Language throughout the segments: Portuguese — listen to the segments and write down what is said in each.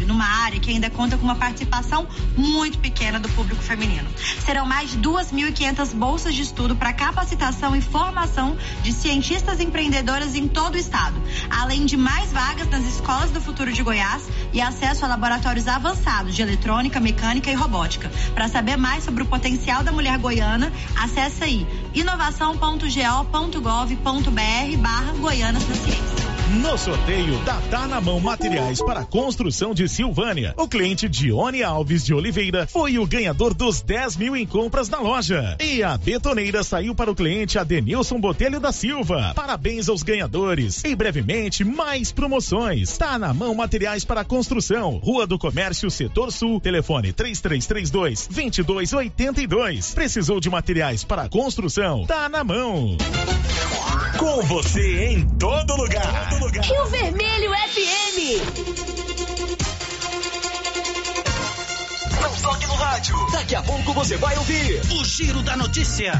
numa área que ainda conta com uma participação muito pequena do público feminino. Serão mais de 2.500 bolsas de estudo para capacitação e formação de cientistas empreendedoras em todo o estado, além de mais vagas nas escolas do futuro de Goiás e acesso a laboratórios avançados de eletrônica, mecânica e robótica. Para saber mais sobre o potencial da mulher goiana, acesse aí inovação.go.gov.br barra Goianas na Ciência. No sorteio da Tá na Mão Materiais para Construção de Silvânia, o cliente Dione Alves de Oliveira foi o ganhador dos 10 mil em compras na loja. E a betoneira saiu para o cliente Adenilson Botelho da Silva. Parabéns aos ganhadores. E brevemente, mais promoções. Tá na Mão Materiais para Construção, Rua do Comércio, Setor Sul, telefone 3332 2282. Precisou de materiais para construção? Tá na mão. Com você em todo lugar. Lugar. Rio Vermelho FM. Não toque no rádio. Daqui a pouco você vai ouvir o Giro da Notícia.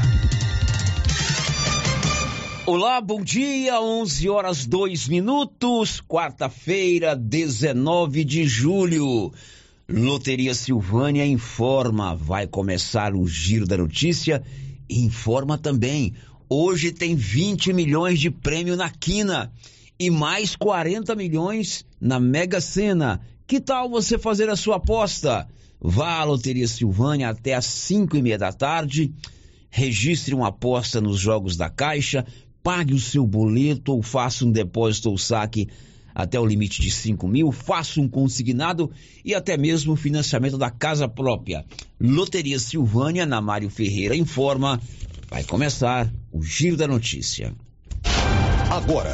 Olá, bom dia, 11 horas 2 minutos, quarta-feira, 19 de julho. Loteria Silvânia informa, vai começar o Giro da Notícia. Informa também, hoje tem 20 milhões de prêmio na quina e mais 40 milhões na Mega Sena. Que tal você fazer a sua aposta? Vá à Loteria Silvânia até às 5 e meia da tarde, registre uma aposta nos jogos da Caixa, pague o seu boleto ou faça um depósito ou saque até o limite de 5 mil, faça um consignado e até mesmo o financiamento da casa própria. Loteria Silvânia, na Mário Ferreira, informa. Vai começar o Giro da Notícia. Agora,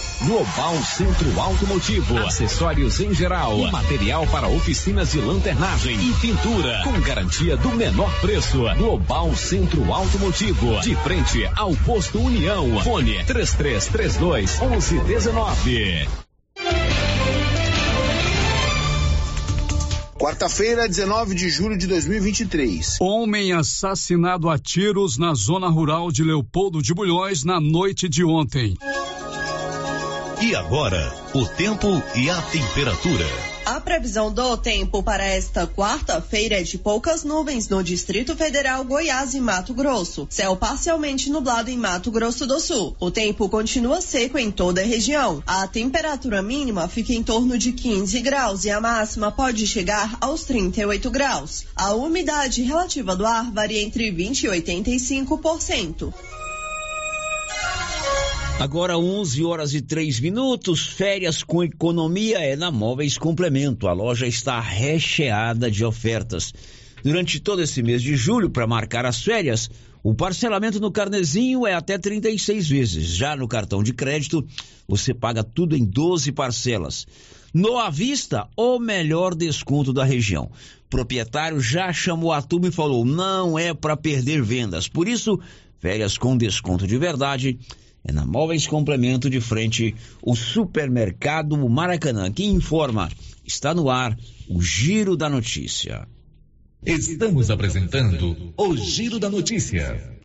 Global Centro Automotivo, acessórios em geral, material para oficinas de lanternagem e pintura, com garantia do menor preço. Global Centro Automotivo, de frente ao posto União. Fone 3332 1119. Quarta-feira, 19 de julho de 2023. Homem assassinado a tiros na zona rural de Leopoldo de Bulhões na noite de ontem. E agora, o tempo e a temperatura. A previsão do tempo para esta quarta-feira é de poucas nuvens no Distrito Federal, Goiás e Mato Grosso. Céu parcialmente nublado em Mato Grosso do Sul. O tempo continua seco em toda a região. A temperatura mínima fica em torno de 15 graus e a máxima pode chegar aos 38 graus. A umidade relativa do ar varia entre 20 e 85%. Agora 11 horas e 3 minutos, férias com economia é na Móveis Complemento. A loja está recheada de ofertas. Durante todo esse mês de julho, para marcar as férias, o parcelamento no carnezinho é até 36 vezes. Já no cartão de crédito, você paga tudo em 12 parcelas. No à vista, o melhor desconto da região. O proprietário já chamou a turma e falou: não é para perder vendas. Por isso, férias com desconto de verdade é na Móveis Complemento de frente o Supermercado Maracanã, que informa, está no ar o Giro da Notícia. Estamos apresentando o Giro da Notícia.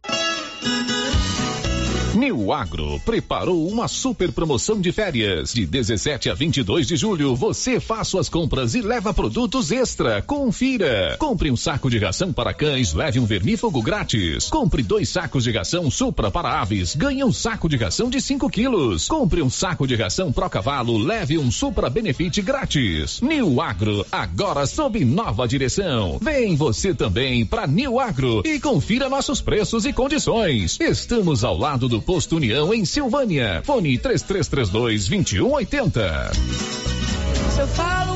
New Agro preparou uma super promoção de férias. De 17 a 22 de julho, você faz suas compras e leva produtos extra. Confira. Compre um saco de ração para cães, leve um vermífugo grátis. Compre dois sacos de ração Supra para aves, ganhe um saco de ração de 5 quilos. Compre um saco de ração Pro Cavalo, leve um Supra Benefit grátis. New Agro, agora sob nova direção. Vem você também para New Agro e confira nossos preços e condições. Estamos ao lado do Posto União em Silvânia. Fone 3332 2180. Se eu falo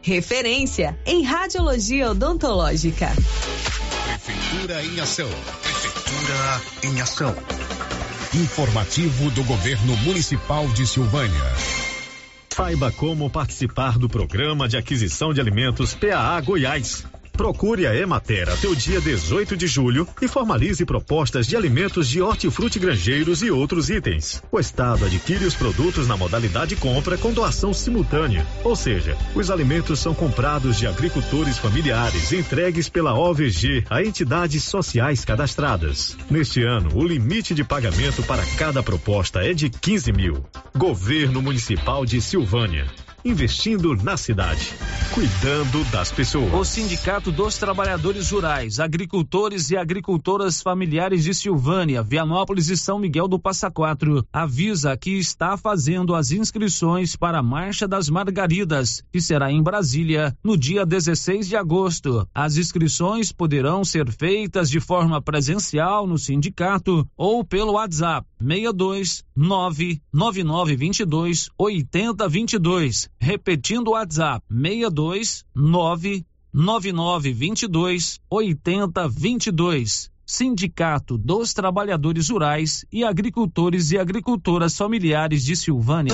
Referência em radiologia odontológica. Prefeitura em ação. Prefeitura em ação. Informativo do Governo Municipal de Silvânia. Saiba como participar do programa de aquisição de alimentos PAA Goiás. Procure a Emater até o dia 18 de julho e formalize propostas de alimentos de hortifruti grangeiros e outros itens. O Estado adquire os produtos na modalidade compra com doação simultânea, ou seja, os alimentos são comprados de agricultores familiares entregues pela OVG a entidades sociais cadastradas. Neste ano, o limite de pagamento para cada proposta é de 15 mil. Governo Municipal de Silvânia investindo na cidade, cuidando das pessoas. O Sindicato dos Trabalhadores Rurais, Agricultores e Agricultoras Familiares de Silvânia, Vianópolis e São Miguel do Passa Quatro avisa que está fazendo as inscrições para a Marcha das Margaridas, que será em Brasília no dia 16 de agosto. As inscrições poderão ser feitas de forma presencial no sindicato ou pelo WhatsApp 62 99922 8022. Repetindo o WhatsApp 62 99922 8022. Sindicato dos Trabalhadores Rurais e Agricultores e Agricultoras Familiares de Silvânia.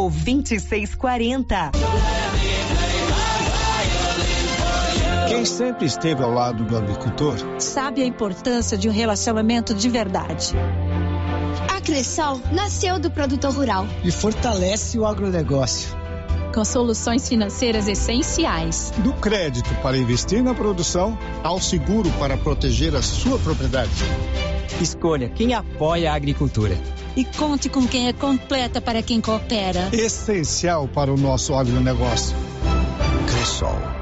2640. Quem sempre esteve ao lado do agricultor sabe a importância de um relacionamento de verdade. A Cressol nasceu do produtor rural e fortalece o agronegócio. Com soluções financeiras essenciais. Do crédito para investir na produção ao seguro para proteger a sua propriedade. Escolha quem apoia a agricultura. E conte com quem é completa para quem coopera. Essencial para o nosso agronegócio. Cressol.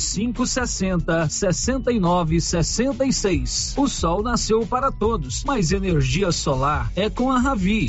60 69 66. O sol nasceu para todos, mas energia solar é com a Ravi.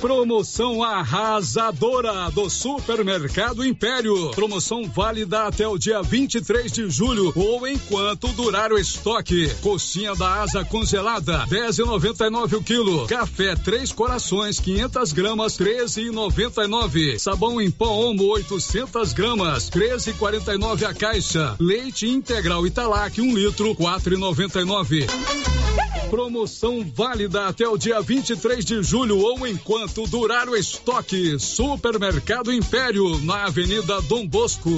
Promoção arrasadora do Supermercado Império. Promoção válida até o dia 23 de julho ou enquanto durar o estoque. Coxinha da asa congelada, 10,99 o quilo. Café Três Corações, 500 gramas, 13,99. Sabão em pó Omo, 800 gramas, 13,49 a caixa. Leite integral Italac, 1 um litro, 4,99. Promoção válida até o dia 23 de julho ou enquanto durar o estoque. Supermercado Império, na Avenida Dom Bosco.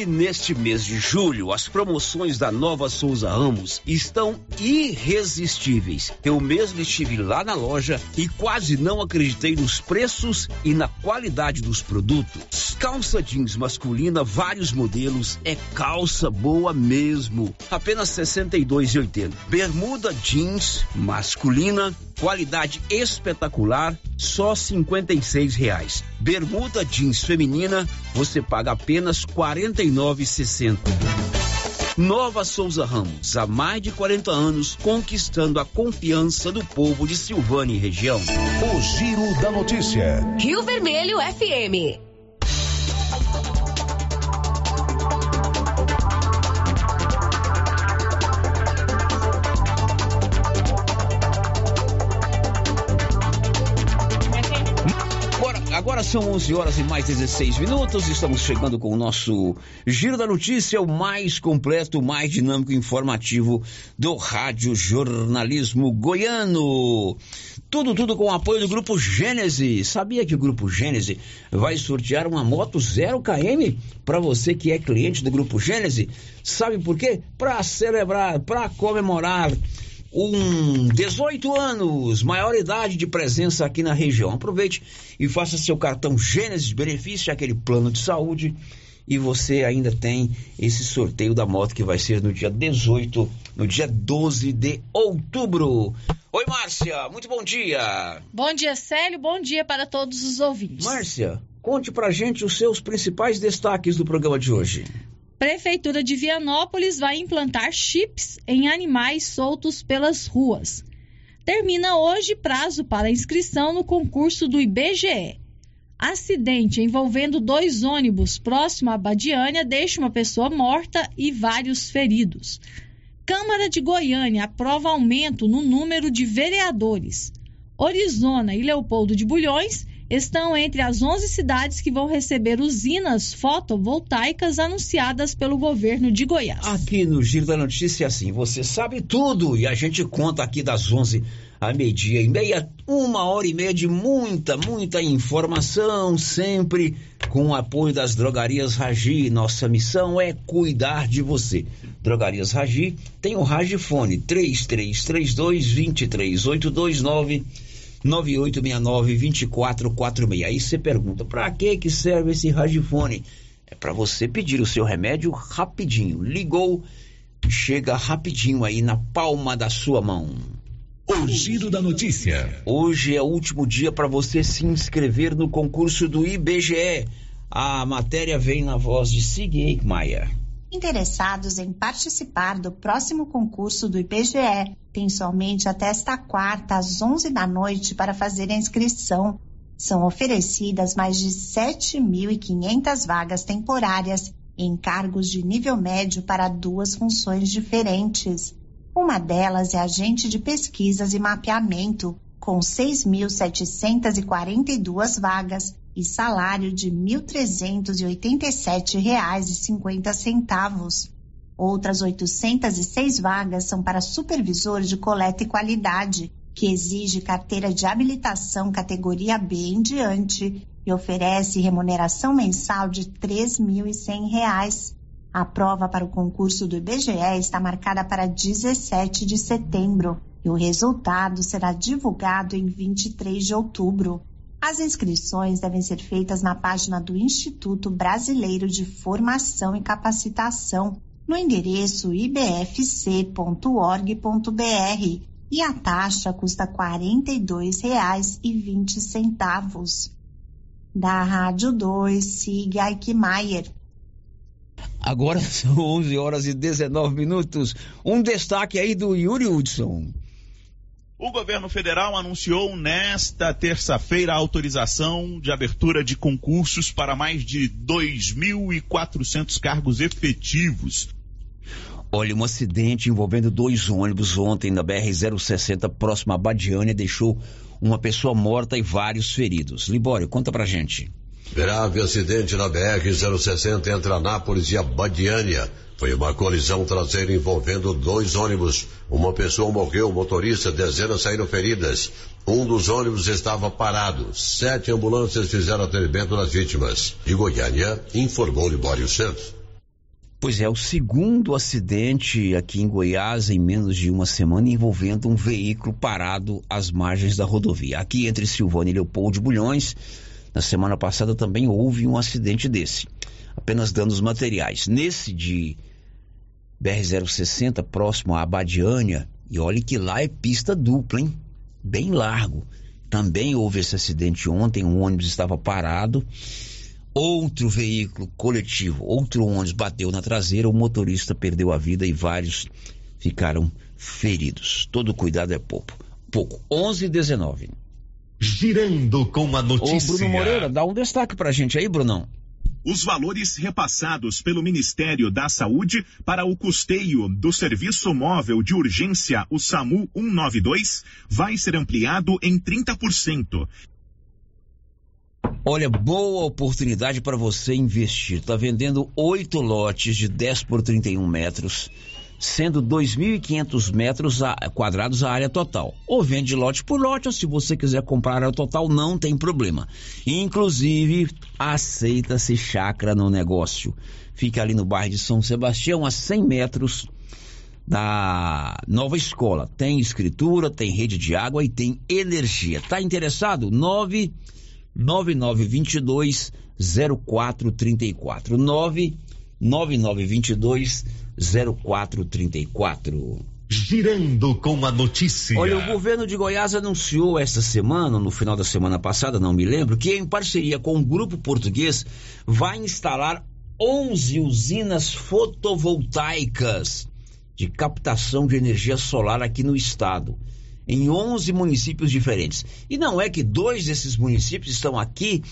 E neste mês de julho, as promoções da Nova Souza Ramos estão irresistíveis. Eu mesmo estive lá na loja e quase não acreditei nos preços e na qualidade dos produtos. Calça jeans masculina, vários modelos, é calça boa mesmo. Apenas R$ 62,80. Bermuda jeans masculina, qualidade espetacular, só 56 reais. Bermuda jeans feminina, você paga apenas R$ 49,60. Nova Souza Ramos, há mais de 40 anos, conquistando a confiança do povo de Silvânia e região. O Giro da Notícia. Rio Vermelho FM. São 11 horas e mais 16 minutos. Estamos chegando com o nosso Giro da Notícia, o mais completo, mais dinâmico e informativo do Rádio Jornalismo Goiano. Tudo, tudo com o apoio do Grupo Gênese. Sabia que o Grupo Gênese vai sortear uma moto 0 km para você que é cliente do Grupo Gênese? Sabe por quê? Para celebrar, para comemorar um 18 anos, maior idade de presença aqui na região. Aproveite e faça seu cartão Gênesis, benefício aquele plano de saúde e você ainda tem esse sorteio da moto que vai ser no dia 18, no dia 12 de outubro. Oi, Márcia, muito bom dia. Bom dia, Célio, bom dia para todos os ouvintes. Márcia, conte pra gente os seus principais destaques do programa de hoje. Prefeitura de Vianópolis vai implantar chips em animais soltos pelas ruas. Termina hoje prazo para inscrição no concurso do IBGE. Acidente envolvendo dois ônibus próximo à Badiânia deixa uma pessoa morta e vários feridos. Câmara de Goiânia aprova aumento no número de vereadores. Orizona e Leopoldo de Bulhões estão entre as 11 cidades que vão receber usinas fotovoltaicas anunciadas pelo governo de Goiás. Aqui no Giro da Notícia, assim, você sabe tudo e a gente conta aqui das 11 a meio-dia e meia, uma hora e meia de muita, muita informação, sempre com o apoio das drogarias Ragi. Nossa missão é cuidar de você. Drogarias Ragi tem o Ragifone 3332 23829 9869-2446. Aí você pergunta, para que que serve esse radiofone? É para você pedir o seu remédio rapidinho. Ligou, chega rapidinho aí na palma da sua mão. O giro da notícia. Hoje é o último dia para você se inscrever no concurso do IBGE. A matéria vem na voz de Sig Maia. Interessados em participar do próximo concurso do IBGE têm somente até esta quarta, às 11 da noite, para fazer a inscrição. São oferecidas mais de 7.500 vagas temporárias em cargos de nível médio para duas funções diferentes. Uma delas é agente de pesquisas e mapeamento, com 6.742 vagas e salário de R$ 1.387,50. Outras 806 vagas são para supervisor de coleta e qualidade, que exige carteira de habilitação categoria B em diante e oferece remuneração mensal de R$ 3.100. A prova para o concurso do IBGE está marcada para 17 de setembro e o resultado será divulgado em 23 de outubro. As inscrições devem ser feitas na página do Instituto Brasileiro de Formação e Capacitação, no endereço ibfc.org.br e a taxa custa R$ 42,20. Da Rádio 2, siga Aikmaier. Agora são 11 horas e 19 minutos. Um destaque aí do Yuri Hudson. O governo federal anunciou nesta terça-feira a autorização de abertura de concursos para mais de 2.400 cargos efetivos. Olha, um acidente envolvendo dois ônibus ontem na BR-060, próximo a Badiânia, deixou uma pessoa morta e vários feridos. Libório, conta pra gente. Grave acidente na BR-060 entre Anápolis e Abadiânia. Foi uma colisão traseira envolvendo dois ônibus. Uma pessoa morreu, o motorista, dezenas saíram feridas. Um dos ônibus estava parado. Sete ambulâncias fizeram atendimento das vítimas. De Goiânia, informou Libório Santos. Pois é, o segundo acidente aqui em Goiás em menos de uma semana envolvendo um veículo parado às margens da rodovia. Aqui entre Silvânia e Leopoldo de Bulhões, na semana passada também houve um acidente desse. Apenas danos materiais. Nesse de BR-060, próximo a Abadiânia, e olhe que lá é pista dupla, hein? bem largo. Também houve esse acidente ontem, um ônibus estava parado, outro veículo coletivo, outro ônibus bateu na traseira, o motorista perdeu a vida e vários ficaram feridos. Todo cuidado é pouco. Pouco. 11 e 19. Girando com a notícia. Ô, Bruno Moreira, dá um destaque pra gente aí, Brunão. Os valores repassados pelo Ministério da Saúde para o custeio do Serviço Móvel de Urgência, o SAMU 192, vai ser ampliado em 30%. Olha, boa oportunidade para você investir. Está vendendo oito lotes de 10 por 31 metros sendo 2.500 metros quadrados a área total. Ou vende lote por lote, ou se você quiser comprar a área total, não tem problema. Inclusive, aceita-se chácara no negócio. Fica ali no bairro de São Sebastião, a 100 metros da nova escola. Tem escritura, tem rede de água e tem energia. Tá interessado? 99922 0434. 99922 0434. Girando com a notícia. Olha, o governo de Goiás anunciou esta semana, no final da semana passada, não me lembro, que em parceria com um grupo português vai instalar 11 usinas fotovoltaicas de captação de energia solar aqui no estado, em 11 municípios diferentes. E não é que dois desses municípios estão aqui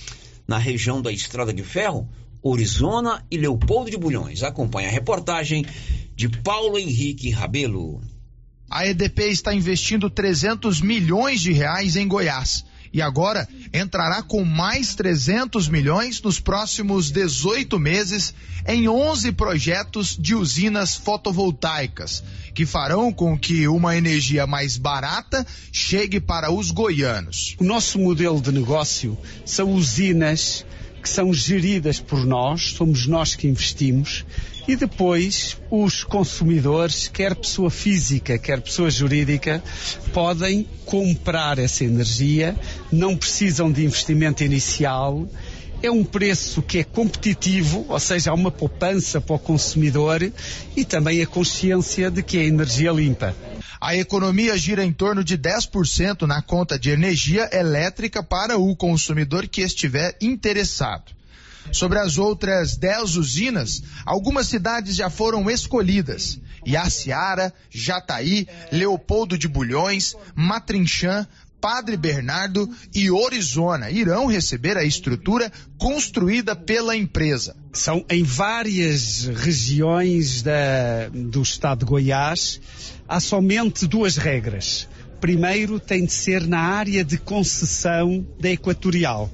na região da Estrada de Ferro? Orizona e Leopoldo de Bulhões. Acompanhe a reportagem de Paulo Henrique Rabelo. A EDP está investindo 300 milhões de reais em Goiás e agora entrará com mais 300 milhões nos próximos 18 meses em 11 projetos de usinas fotovoltaicas, que farão com que uma energia mais barata chegue para os goianos. O nosso modelo de negócio são usinas que são geridas por nós, somos nós que investimos, e depois os consumidores, quer pessoa física, quer pessoa jurídica, podem comprar essa energia, não precisam de investimento inicial, é um preço que é competitivo, ou seja, há uma poupança para o consumidor e também a consciência de que é energia limpa. A economia gira em torno de 10% na conta de energia elétrica para o consumidor que estiver interessado. Sobre as outras 10 usinas, algumas cidades já foram escolhidas. Iaciara, Jataí, Leopoldo de Bulhões, Matrinchã, Padre Bernardo e Orizona irão receber a estrutura construída pela empresa. São em várias regiões da, do estado de Goiás, há somente duas regras. Primeiro, tem de ser na área de concessão da Equatorial,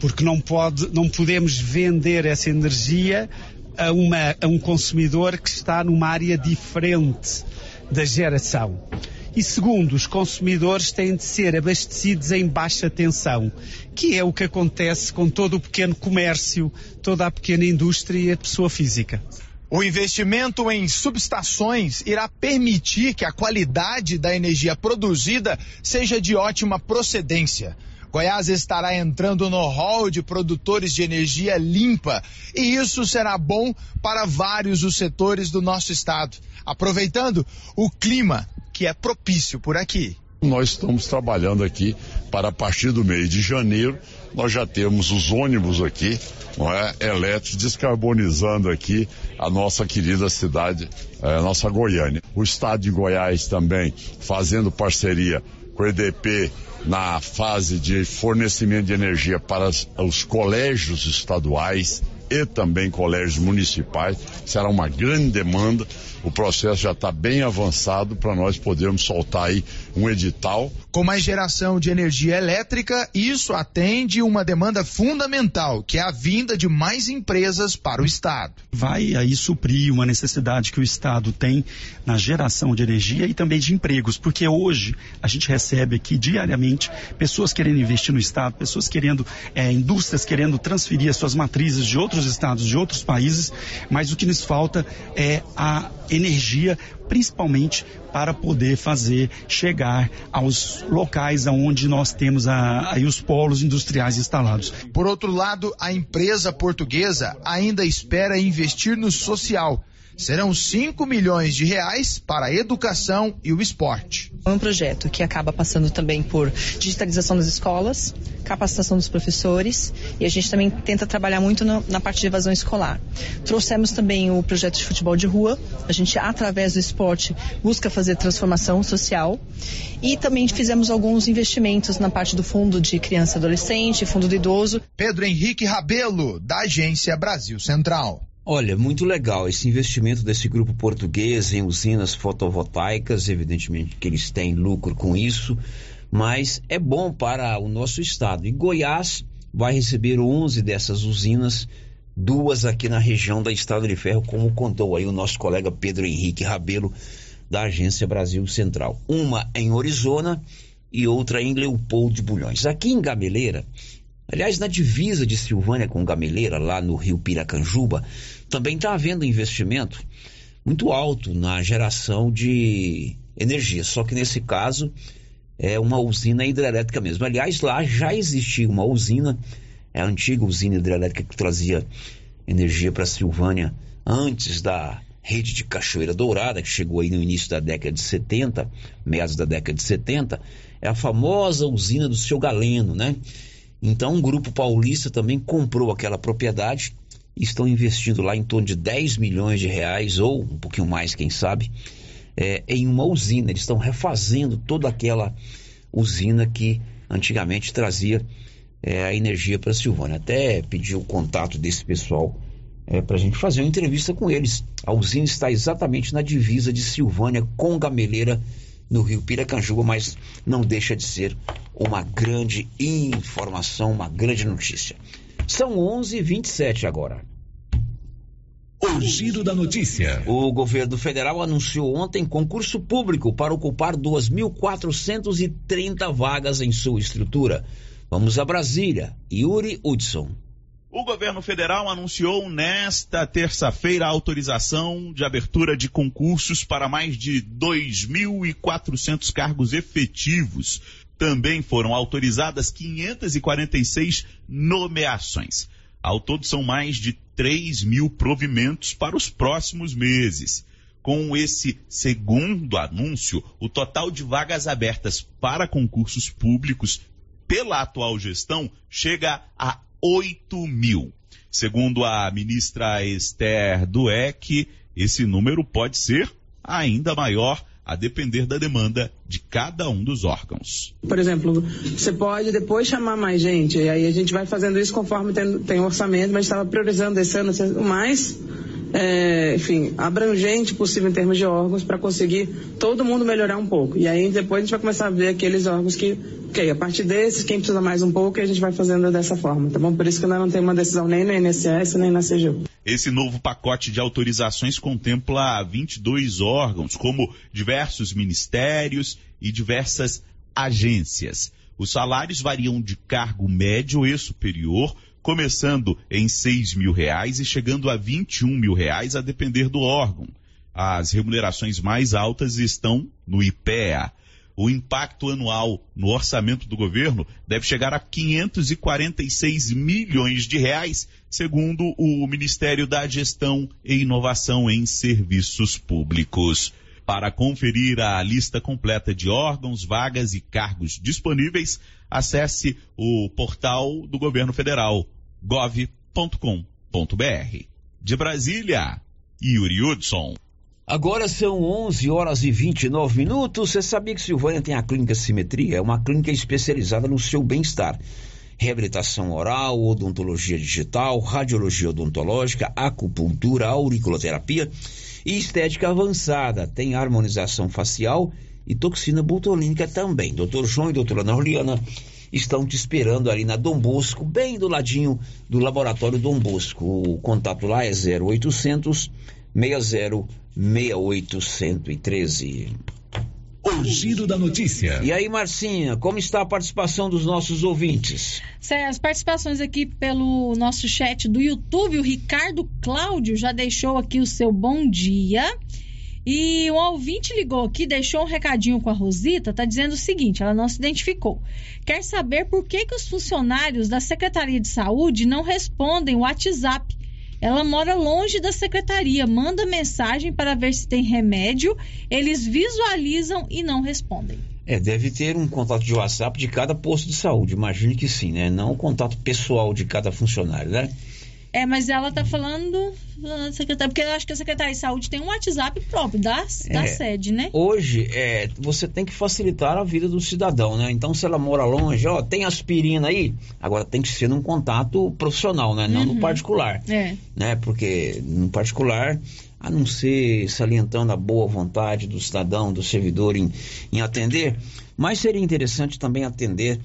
porque não, pode, não podemos vender essa energia a, uma, a um consumidor que está numa área diferente da geração. E segundo, os consumidores têm de ser abastecidos em baixa tensão, que é o que acontece com todo o pequeno comércio, toda a pequena indústria e a pessoa física. O investimento em subestações irá permitir que a qualidade da energia produzida seja de ótima procedência. Goiás estará entrando no hall de produtores de energia limpa e isso será bom para vários dos setores do nosso estado, aproveitando o clima que é propício por aqui. Nós estamos trabalhando aqui para a partir do mês de janeiro, nós já temos os ônibus aqui, não é, elétricos, descarbonizando aqui a nossa querida cidade, a nossa Goiânia. O estado de Goiás também fazendo parceria com o EDP na fase de fornecimento de energia para os colégios estaduais e também colégios municipais. Será uma grande demanda o processo já está bem avançado para nós podermos soltar aí um edital. Com mais geração de energia elétrica, isso atende uma demanda fundamental, que é a vinda de mais empresas para o Estado. Vai aí suprir uma necessidade que o Estado tem na geração de energia e também de empregos, porque hoje a gente recebe aqui diariamente pessoas querendo investir no Estado, pessoas querendo, é, indústrias querendo transferir as suas matrizes de outros estados, de outros países, mas o que nos falta é a energia, principalmente para poder fazer chegar aos locais onde nós temos a, aí os polos industriais instalados. Por outro lado, a empresa portuguesa ainda espera investir no social serão 5 milhões de reais para a educação e o esporte. É um projeto que acaba passando também por digitalização das escolas, capacitação dos professores e a gente também tenta trabalhar muito na, na parte de evasão escolar. Trouxemos também o projeto de futebol de rua, a gente através do esporte busca fazer transformação social e também fizemos alguns investimentos na parte do fundo de criança e adolescente, fundo do idoso. Pedro Henrique Rabelo, da Agência Brasil Central. Olha, muito legal esse investimento desse grupo português em usinas fotovoltaicas, evidentemente que eles têm lucro com isso, mas é bom para o nosso estado. E Goiás vai receber 11 dessas usinas, duas aqui na região da Estado de Ferro, como contou aí o nosso colega Pedro Henrique Rabelo, da Agência Brasil Central. Uma em Orizona e outra em Leopoldo de Bulhões. Aqui em Gameleira, aliás, na divisa de Silvânia com Gameleira, lá no rio Piracanjuba, também está havendo investimento muito alto na geração de energia, só que nesse caso é uma usina hidrelétrica mesmo. Aliás, lá já existia uma usina, é a antiga usina hidrelétrica que trazia energia para Silvânia antes da rede de Cachoeira Dourada, que chegou aí no início da década de 70, meados da década de 70, é a famosa usina do seu Galeno, né? Então, um grupo paulista também comprou aquela propriedade estão investindo lá em torno de 10 milhões de reais, ou um pouquinho mais, quem sabe, é, em uma usina. Eles estão refazendo toda aquela usina que antigamente trazia é, a energia para Silvânia. Até pedi o contato desse pessoal é, para a gente fazer uma entrevista com eles. A usina está exatamente na divisa de Silvânia com Gameleira, no rio Piracanjuba, mas não deixa de ser uma grande informação, uma grande notícia. São 11h27 agora. O giro da notícia. O governo federal anunciou ontem concurso público para ocupar 2.430 vagas em sua estrutura. Vamos a Brasília. Yuri Hudson. O governo federal anunciou nesta terça-feira a autorização de abertura de concursos para mais de 2.400 cargos efetivos. Também foram autorizadas 546 nomeações. Ao todo, são mais de 3 mil provimentos para os próximos meses. Com esse segundo anúncio, o total de vagas abertas para concursos públicos pela atual gestão chega a 8 mil. Segundo a ministra Esther Dueck, esse número pode ser ainda maior a depender da demanda de cada um dos órgãos. Por exemplo, você pode depois chamar mais gente, e aí a gente vai fazendo isso conforme tem, tem orçamento, mas estava priorizando esse ano mais é, enfim, abrangente possível em termos de órgãos para conseguir todo mundo melhorar um pouco. E aí depois a gente vai começar a ver aqueles órgãos que, ok, a partir desses, quem precisa mais um pouco, a gente vai fazendo dessa forma, tá bom? Por isso que ainda não tem uma decisão nem no INSS, nem na CGU. Esse novo pacote de autorizações contempla 22 órgãos, como diversos ministérios e diversas agências. Os salários variam de cargo médio e superior, começando em 6 mil reais e chegando a 21 mil reais, a depender do órgão. As remunerações mais altas estão no IPEA. O impacto anual no orçamento do governo deve chegar a 546 milhões de reais, segundo o Ministério da Gestão e Inovação em Serviços Públicos. Para conferir a lista completa de órgãos, vagas e cargos disponíveis, acesse o portal do Governo Federal gov.com.br. De Brasília, Yuri Hudson. Agora são 11 horas e 29 minutos. Você sabia que Silvânia tem a Clínica Simetria? É uma clínica especializada no seu bem-estar. Reabilitação oral, odontologia digital, radiologia odontológica, acupuntura, auriculoterapia e estética avançada. Tem harmonização facial e toxina botulínica também. Doutor João e doutora Ana Juliana estão te esperando ali na Dom Bosco, bem do ladinho do laboratório Dom Bosco. O contato lá é 0800 60 6813. O giro da notícia. E aí, Marcinha, como está a participação dos nossos ouvintes? As participações aqui pelo nosso chat do YouTube, o Ricardo Cláudio já deixou aqui o seu bom dia. E um ouvinte ligou aqui, deixou um recadinho com a Rosita, tá dizendo o seguinte, ela não se identificou. Quer saber por que, que os funcionários da Secretaria de Saúde não respondem o WhatsApp Ela mora longe da secretaria, manda mensagem para ver se tem remédio, eles visualizam e não respondem. É, deve ter um contato de WhatsApp de cada posto de saúde, imagine que sim, né? Não o contato pessoal de cada funcionário, né? É, mas ela tá falando secretária, porque eu acho que a Secretaria de Saúde tem um WhatsApp próprio da, da É. sede, né? Hoje, é, você tem que facilitar a vida do cidadão, né? Então, se ela mora longe, ó, tem aspirina aí, agora tem que ser num contato profissional, né? Não no Uhum. particular, É. né? Porque no particular, a não ser salientando a boa vontade do cidadão, do servidor em, em atender, mas seria interessante também atender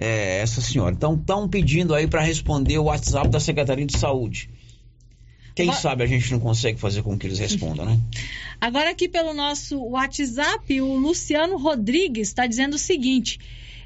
é, essa senhora. Então, estão pedindo aí para responder o WhatsApp da Secretaria de Saúde. Quem Va- sabe a gente não consegue fazer com que eles respondam, né? Agora aqui pelo nosso WhatsApp, o Luciano Rodrigues está dizendo o seguinte: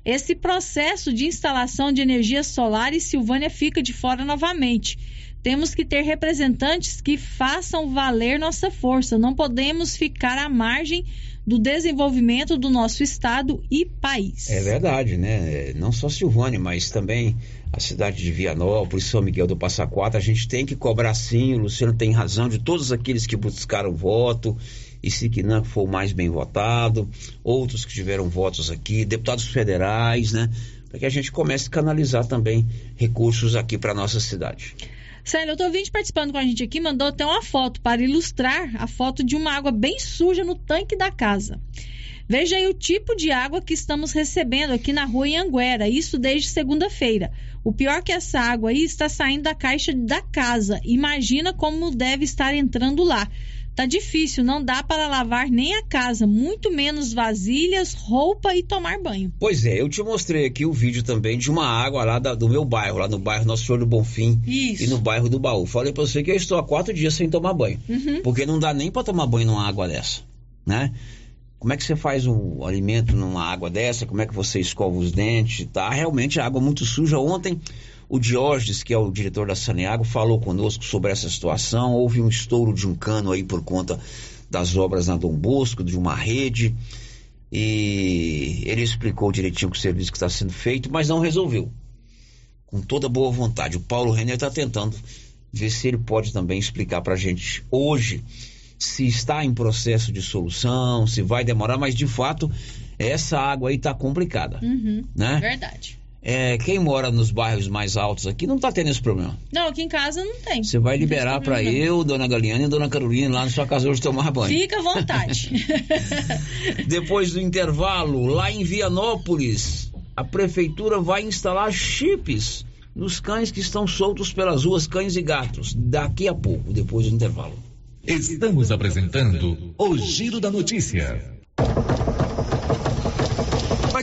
esse processo de instalação de energia solar e Silvânia fica de fora novamente. Temos que ter representantes que façam valer nossa força. Não podemos ficar à margem do desenvolvimento do nosso estado e país. É verdade, né? Não só Silvânia, mas também a cidade de Vianópolis, São Miguel do Passa Quatro. A gente tem que cobrar sim, o Luciano tem razão, de todos aqueles que buscaram voto, e não for o mais bem votado, outros que tiveram votos aqui, deputados federais, né? Para que a gente comece a canalizar também recursos aqui para nossa cidade. Sério, eu tô ouvinte participando com a gente aqui, mandou até uma foto para ilustrar a foto de uma água bem suja no tanque da casa. Veja aí o tipo de água que estamos recebendo aqui na rua Anguera, isso desde segunda-feira. O pior é que essa água aí está saindo da caixa da casa. Imagina como deve estar entrando lá. Tá difícil, não dá para lavar nem a casa, muito menos vasilhas, roupa e tomar banho. Pois é, eu te mostrei aqui o vídeo também de uma água lá da- do meu bairro, lá no bairro Nosso Senhor do Bonfim Isso. e no bairro do Baú. Falei pra você que eu estou há quatro dias sem tomar banho. Uhum. Porque não dá nem pra tomar banho numa água dessa, né? Como é que você faz um alimento numa água dessa? Como é que você escova os dentes? Tá realmente a água muito suja. Ontem o Diógenes, que é o diretor da Saneago, falou conosco sobre essa situação. Houve um estouro de um cano aí por conta das obras na Dom Bosco, de uma rede. E ele explicou direitinho o serviço que está sendo feito, mas não resolveu. Com toda boa vontade. O Paulo Renner está tentando ver se ele pode também explicar para a gente hoje se está em processo de solução, se vai demorar, mas de fato essa água aí está complicada, Uhum. né? Verdade. É, quem mora nos bairros mais altos aqui não está tendo esse problema. Não, aqui em casa não tem. Você vai liberar para eu, dona Galiana e dona Carolina lá na sua casa hoje tomar banho. Fica à vontade. Depois do intervalo, lá em Vianópolis, a prefeitura vai instalar chips nos cães que estão soltos pelas ruas, cães e gatos. Daqui a pouco, depois do intervalo. Estamos apresentando o Giro da Notícia.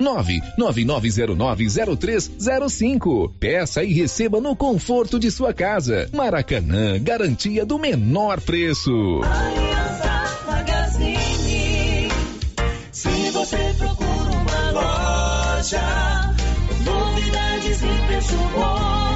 999090305. Peça e receba no conforto de sua casa. Maracanã, garantia do menor preço. Você procura uma loja, novidades e preço bom.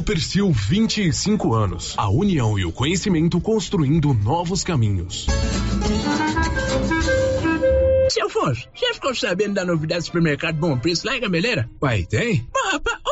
Copercil 25 anos. A união e o conhecimento construindo novos caminhos. Seu Afonso, já ficou sabendo da novidade do supermercado Bom Preço lá em Gameleira? Uai, tem? Rapaz,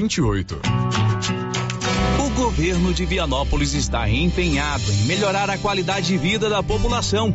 28. O governo de Vianópolis está empenhado em melhorar a qualidade de vida da população.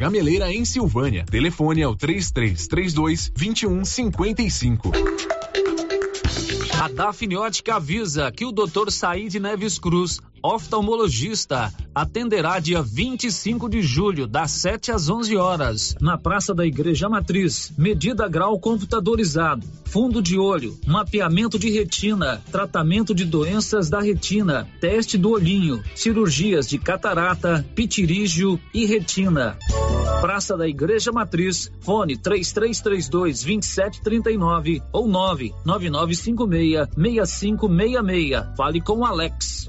Gameleira em Silvânia. Telefone é o 3332 2155. A Dafniótica avisa que o Dr. Said Neves Cruz, oftalmologista, atenderá dia 25 de julho, das 7 às 11 horas, na Praça da Igreja Matriz. Medida grau computadorizado, fundo de olho, mapeamento de retina, tratamento de doenças da retina, teste do olhinho, cirurgias de catarata, pitirígio e retina. Praça da Igreja Matriz, fone 3332 2739 ou 99956 6566. Fale com Alex.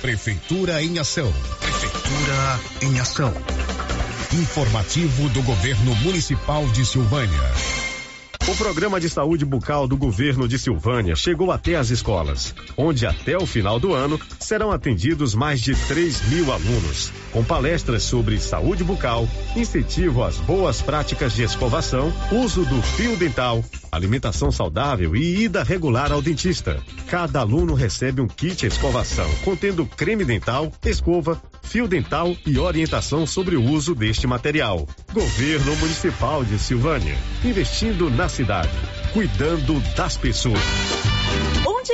Prefeitura em ação. Prefeitura em ação. Informativo do Governo Municipal de Silvânia. O programa de saúde bucal do governo de Silvânia chegou até as escolas, onde até o final do ano serão atendidos mais de 3 mil alunos, com palestras sobre saúde bucal, incentivo às boas práticas de escovação, uso do fio dental, alimentação saudável e ida regular ao dentista. Cada aluno recebe um kit escovação contendo creme dental, escova, fio dental e orientação sobre o uso deste material. Governo Municipal de Silvânia, investindo na cidade, cuidando das pessoas.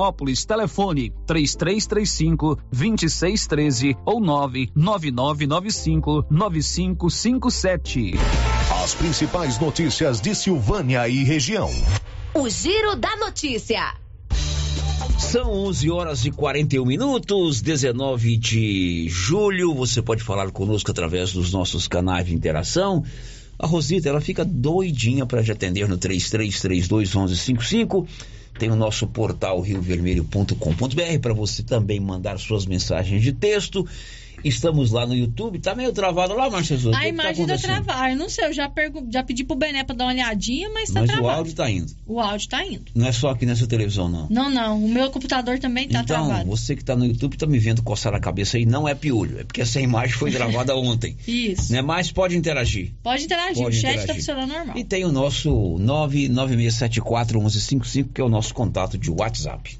Vianópolis. Telefone 3335 2613 ou 99995 9557. As principais notícias de Silvânia e região. O Giro da Notícia. São 11 horas e 41 minutos, 19 de julho. Você pode falar conosco através dos nossos canais de interação. A Rosita, ela fica doidinha para te atender no 3332 1155. Tem o nosso portal riovermelho.com.br para você também mandar suas mensagens de texto. Estamos lá no YouTube. Tá meio travado lá, Marcelo? A imagem tá travada. Eu não sei, eu já, pergu... já pedi pro Bené pra dar uma olhadinha, mas tá Mas travado. o áudio tá indo. O áudio tá indo. Não é só aqui nessa televisão, não. Não, não. O meu computador também tá então, travado. você que tá no YouTube tá me vendo coçar a cabeça aí, não é piolho. É porque essa imagem foi gravada ontem. Isso. Né? Mas pode interagir. Pode interagir. Pode o chat tá interagir. funcionando normal. E tem o nosso 996741155, que é o nosso contato de WhatsApp.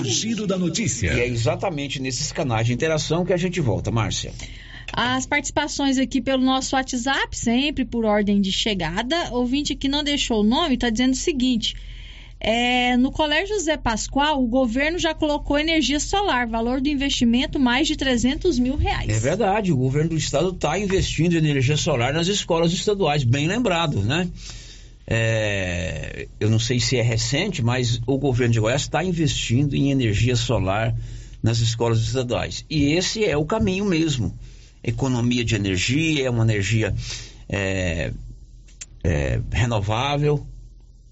O Giro da Notícia. E é exatamente nesses canais de interação que a gente volta, Márcia. As participações aqui pelo nosso WhatsApp, sempre por ordem de chegada. Ouvinte que não deixou o nome está dizendo o seguinte: é, no Colégio José Pascoal, o governo já colocou energia solar, valor do investimento mais de 300 mil reais. É verdade, o governo do estado está investindo em energia solar nas escolas estaduais, bem lembrado, né? É, eu não sei se é recente, mas o governo de Goiás está investindo em energia solar nas escolas estaduais. E esse é o caminho mesmo. Economia de energia, é uma energia é, é, renovável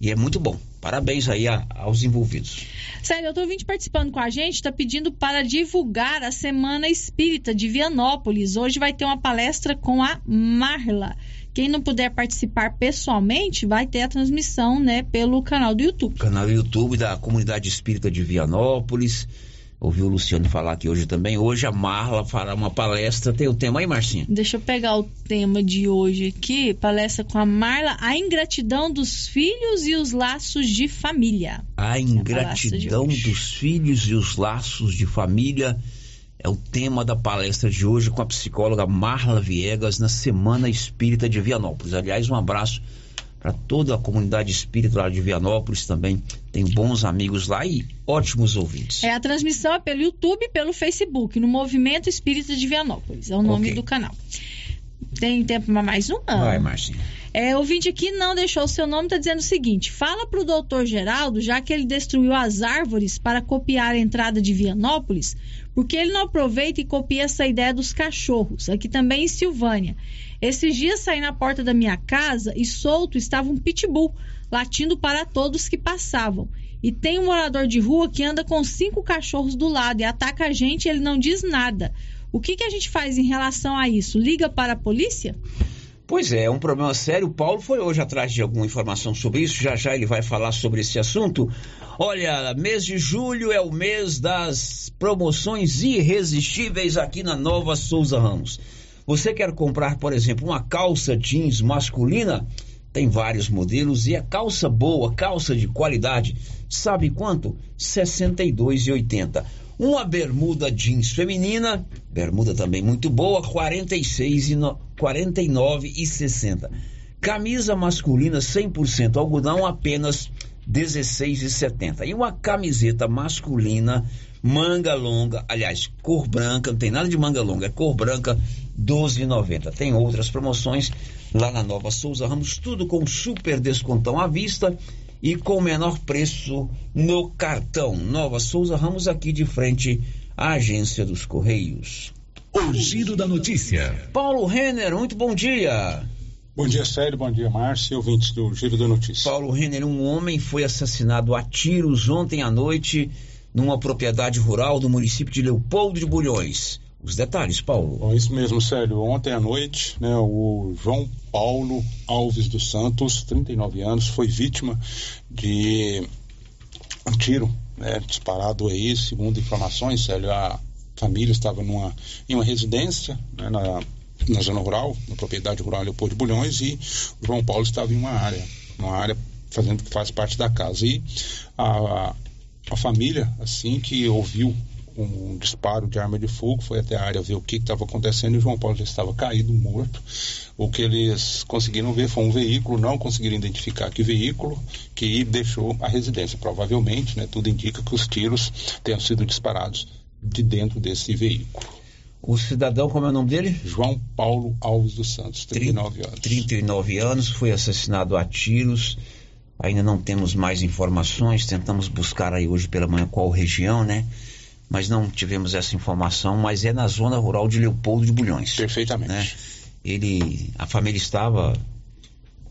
e é muito bom. Parabéns aí a- aos envolvidos. Sério, outro ouvinte participando com a gente está pedindo para divulgar a Semana Espírita de Vianópolis. Hoje vai ter uma palestra com a Marla. Quem não puder participar pessoalmente vai ter a transmissão, né, pelo canal do YouTube. Canal YouTube da Comunidade Espírita de Vianópolis. Ouviu o Luciano falar aqui hoje também. Hoje a Marla fará uma palestra. Tem o tema aí, Marcinha? Deixa eu pegar o tema de hoje aqui, palestra com a Marla, a ingratidão dos filhos e os laços de família. A ingratidão dos filhos e os laços de família é o tema da palestra de hoje com a psicóloga Marla Viegas na Semana Espírita de Vianópolis. Aliás, um abraço para toda a comunidade espírita lá de Vianópolis também. Tem bons amigos lá e ótimos ouvintes. É a transmissão é pelo YouTube e pelo Facebook, no Movimento Espírita de Vianópolis. É o nome Ok. do canal. Tem tempo para mais um? Vai, Marcinha. É, ouvinte aqui não deixou o seu nome, está dizendo o seguinte: fala para o doutor Geraldo, já que ele destruiu as árvores para copiar a entrada de Vianópolis, porque ele não aproveita e copia essa ideia dos cachorros. Aqui também em Silvânia. Esses dias saí na porta da minha casa e solto estava um pitbull latindo para todos que passavam. E tem um morador de rua que anda com cinco cachorros do lado e ataca a gente e ele não diz nada. O que, que a gente faz em relação a isso? Liga para a polícia? Pois é, é um problema sério. O Paulo foi hoje atrás de alguma informação sobre isso. Já já ele vai falar sobre esse assunto. Olha, mês de julho é o mês das promoções irresistíveis aqui na Nova Souza Ramos. Você quer comprar, por exemplo, uma calça jeans masculina? Tem vários modelos e a calça boa, calça de qualidade, sabe quanto? R$ 62,80. Uma bermuda jeans feminina, bermuda também muito boa, R$ 49,60. Camisa masculina 100% algodão, apenas R$ 16,70. E uma camiseta masculina manga longa, aliás, cor branca, não tem nada de manga longa, é cor branca, 12,90. Tem outras promoções lá na Nova Souza Ramos, tudo com super descontão à vista e com menor preço no cartão. Nova Souza Ramos, aqui de frente agência dos Correios. O giro da notícia. Paulo Renner, muito bom dia. Bom dia, Sérgio. Bom dia, Márcio, ouvintes do Giro da Notícia. Paulo Renner, um homem foi assassinado a tiros ontem à noite numa propriedade rural do município de Leopoldo de Bulhões. Os detalhes, Paulo. Bom, isso mesmo, Sérgio. Ontem à noite, né, o João Paulo Alves dos Santos, 39 anos, foi vítima de um tiro né, disparado aí, segundo informações, Sérgio, a família estava numa, em uma residência né, na na zona rural, na propriedade rural Leopoldo de Bulhões, e o João Paulo estava em uma área, uma área fazendo que faz parte da casa. E a, a família, assim que ouviu um disparo de arma de fogo, foi até a área ver o que estava acontecendo e o João Paulo já estava caído, morto. O que eles conseguiram ver foi um veículo, não conseguiram identificar que veículo que deixou a residência. Provavelmente, né, tudo indica que os tiros tenham sido disparados de dentro desse veículo. O cidadão, como é o nome dele? João Paulo Alves dos Santos, 39 anos. 39 anos, foi assassinado a tiros. Ainda não temos mais informações, tentamos buscar aí hoje pela manhã qual região, né? Mas não tivemos essa informação, mas é na zona rural de Leopoldo de Bulhões. Perfeitamente. Né? Ele, a família estava,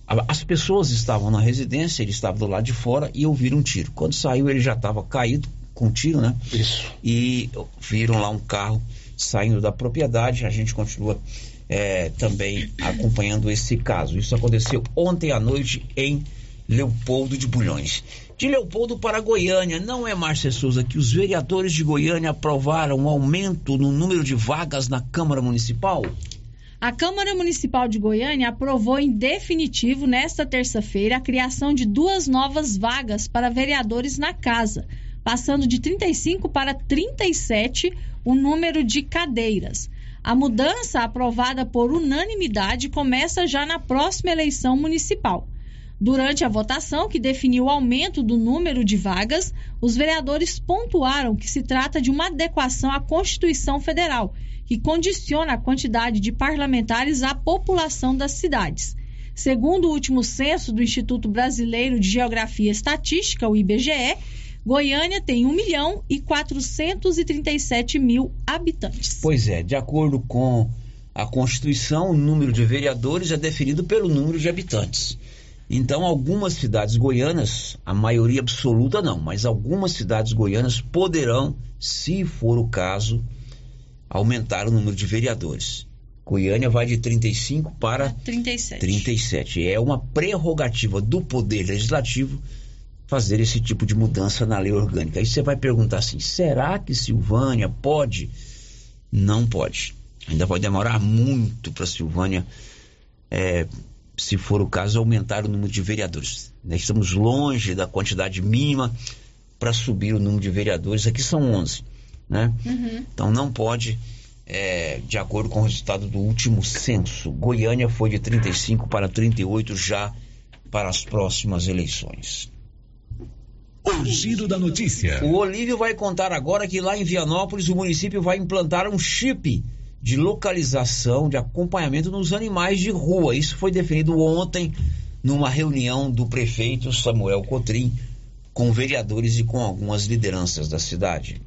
as pessoas estavam na residência, ele estava do lado de fora e ouviram um tiro. Quando saiu, ele já estava caído com tiro, né? Isso. E viram lá um carro saindo da propriedade. A gente continua é, também acompanhando esse caso. Isso aconteceu ontem à noite em Leopoldo de Bulhões. De Leopoldo para Goiânia, não é Márcia Souza que os vereadores de Goiânia aprovaram um aumento no número de vagas na Câmara Municipal? A Câmara Municipal de Goiânia aprovou em definitivo nesta terça-feira a criação de duas novas vagas para vereadores na casa, passando de 35 para 37 o número de cadeiras. A mudança, aprovada por unanimidade, começa já na próxima eleição municipal. Durante a votação, que definiu o aumento do número de vagas, os vereadores pontuaram que se trata de uma adequação à Constituição Federal, que condiciona a quantidade de parlamentares à população das cidades. Segundo o último censo do Instituto Brasileiro de Geografia e Estatística, o IBGE, Goiânia tem 1 milhão e 437 mil habitantes. Pois é, de acordo com a Constituição, o número de vereadores é definido pelo número de habitantes. Então, algumas cidades goianas, a maioria absoluta não, mas algumas cidades goianas poderão, se for o caso, aumentar o número de vereadores. Goiânia vai de 35 para 37. 37. É uma prerrogativa do Poder Legislativo fazer esse tipo de mudança na lei orgânica. Aí você vai perguntar assim: será que Silvânia pode? Não pode. Ainda vai demorar muito para Silvânia, é, se for o caso, aumentar o número de vereadores. Nós estamos longe da quantidade mínima para subir o número de vereadores. Aqui são 11, né? Uhum. Então não pode, é, de acordo com o resultado do último censo. Goiânia foi de 35 para 38 já para as próximas eleições. O giro da notícia. O Olívio vai contar agora que lá em Vianópolis o município vai implantar um chip de localização, de acompanhamento nos animais de rua. Isso foi definido ontem numa reunião do prefeito Samuel Cotrim com vereadores e com algumas lideranças da cidade.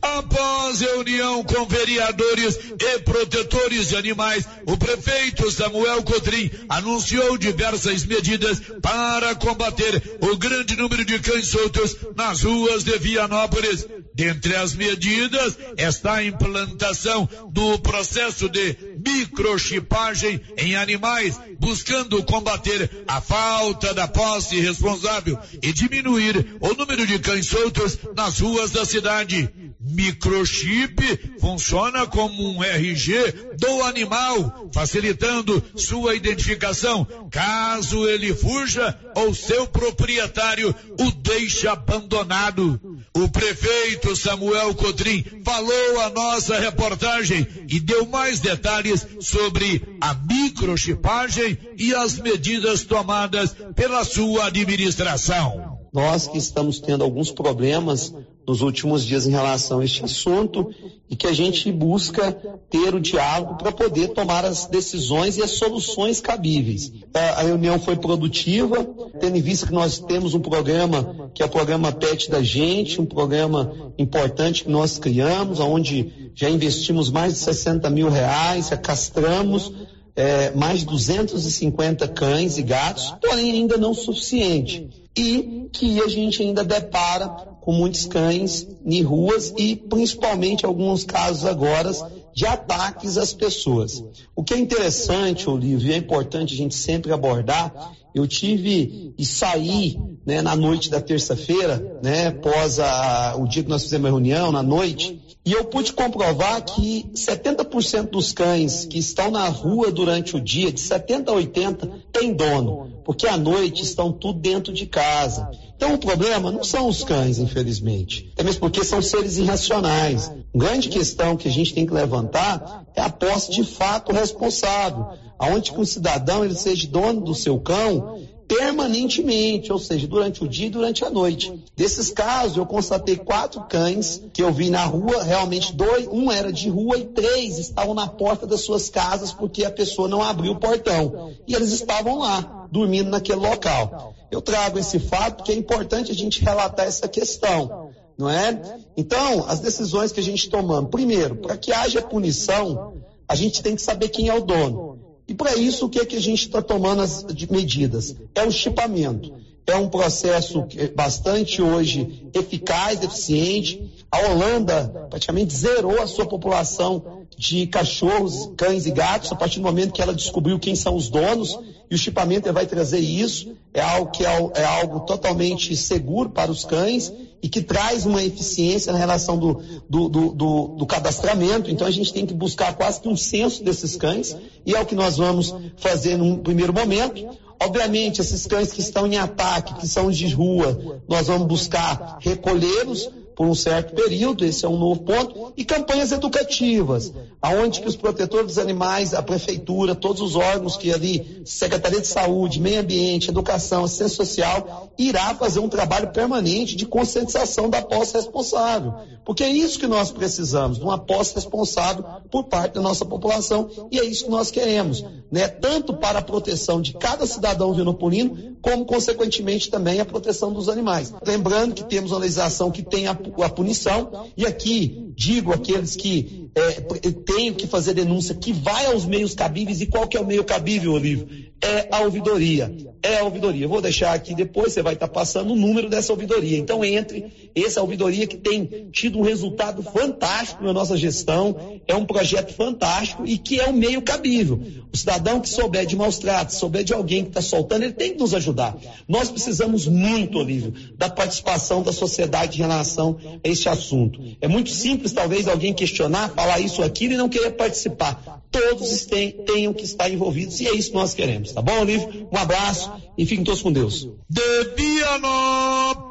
Após reunião com vereadores e protetores de animais, o prefeito Samuel Cotrim anunciou diversas medidas para combater o grande número de cães soltos nas ruas de Vianópolis. Dentre as medidas está a implantação do processo de microchipagem em animais, buscando combater a falta da posse responsável e diminuir o número de cães soltos nas ruas da cidade. Microchip funciona como um RG do animal, facilitando sua identificação caso ele fuja ou seu proprietário o deixe abandonado. O prefeito Samuel Cotrim falou a nossa reportagem e deu mais detalhes sobre a microchipagem e as medidas tomadas pela sua administração. Nós que estamos tendo alguns problemas nos últimos dias em relação a este assunto e que a gente busca ter o diálogo para poder tomar as decisões e as soluções cabíveis. A reunião foi produtiva, tendo em vista que nós temos um programa que é o programa PET da gente, um programa importante que nós criamos, onde já investimos mais de 60 mil reais, já castramos é, mais de 250 cães e gatos, porém ainda não suficiente. E que a gente ainda depara com muitos cães em ruas e principalmente alguns casos agora de ataques às pessoas. O que é interessante, Olívio, é importante a gente sempre abordar, eu tive e saí né, na noite da terça-feira, né, após a, o dia que nós fizemos a reunião, na noite, e eu pude comprovar que 70% dos cães que estão na rua durante o dia, de 70 a 80, tem dono, porque à noite estão tudo dentro de casa. Então o problema não são os cães, infelizmente. É mesmo porque são seres irracionais. A grande questão que a gente tem que levantar é a posse de fato responsável. Aonde que um cidadão ele seja dono do seu cão permanentemente, ou seja, durante o dia e durante a noite. Desses casos, eu constatei quatro cães que eu vi na rua, realmente dois, um era de rua e três estavam na porta das suas casas porque a pessoa não abriu o portão. E eles estavam lá, dormindo naquele local. Eu trago esse fato porque é importante a gente relatar essa questão. Não é? Então, as decisões que a gente tomamos, primeiro, para que haja punição, a gente tem que saber quem é o dono. E para isso, o que, é que a gente está tomando as medidas? É o chipamento. É um processo bastante hoje eficaz, eficiente. A Holanda praticamente zerou a sua população de cachorros, cães e gatos a partir do momento que ela descobriu quem são os donos. E o chipamento vai trazer isso. É algo que é, é algo totalmente seguro para os cães e que traz uma eficiência na relação do, do, do, do, cadastramento. Então a gente tem que buscar quase que um censo desses cães e é o que nós vamos fazer num primeiro momento. Obviamente, esses cães que estão em ataque, que são de rua, nós vamos buscar recolhê-los por um certo período, esse é um novo ponto, e campanhas educativas, aonde que os protetores dos animais, a prefeitura, todos os órgãos que ali, Secretaria de Saúde, Meio Ambiente, Educação, Assistência Social, irá fazer um trabalho permanente de conscientização da posse responsável. Porque é isso que nós precisamos, de uma posse responsável por parte da nossa população, e é isso que nós queremos, né? Tanto para a proteção de cada cidadão vinopolino, como consequentemente também a proteção dos animais. Lembrando que temos uma legislação que tem a a punição. E aqui digo àqueles que é, têm que fazer denúncia que vai aos meios cabíveis. E qual que é o meio cabível, Olívio? É a ouvidoria. É a ouvidoria. Eu vou deixar aqui depois, você vai estar passando o número dessa ouvidoria. Então entre essa ouvidoria que tem tido um resultado fantástico na nossa gestão. É um projeto fantástico e que é um meio cabível. O cidadão que souber de maus tratos, souber de alguém que está soltando, ele tem que nos ajudar. Nós precisamos muito, Olívio, da participação da sociedade em relação a este assunto. É muito simples, talvez, alguém questionar, falar isso ou aquilo e não querer participar. Todos tenham que estar envolvidos e é isso que nós queremos, tá bom, Olívio? Um abraço e fiquem todos com Deus. De Vianópolis,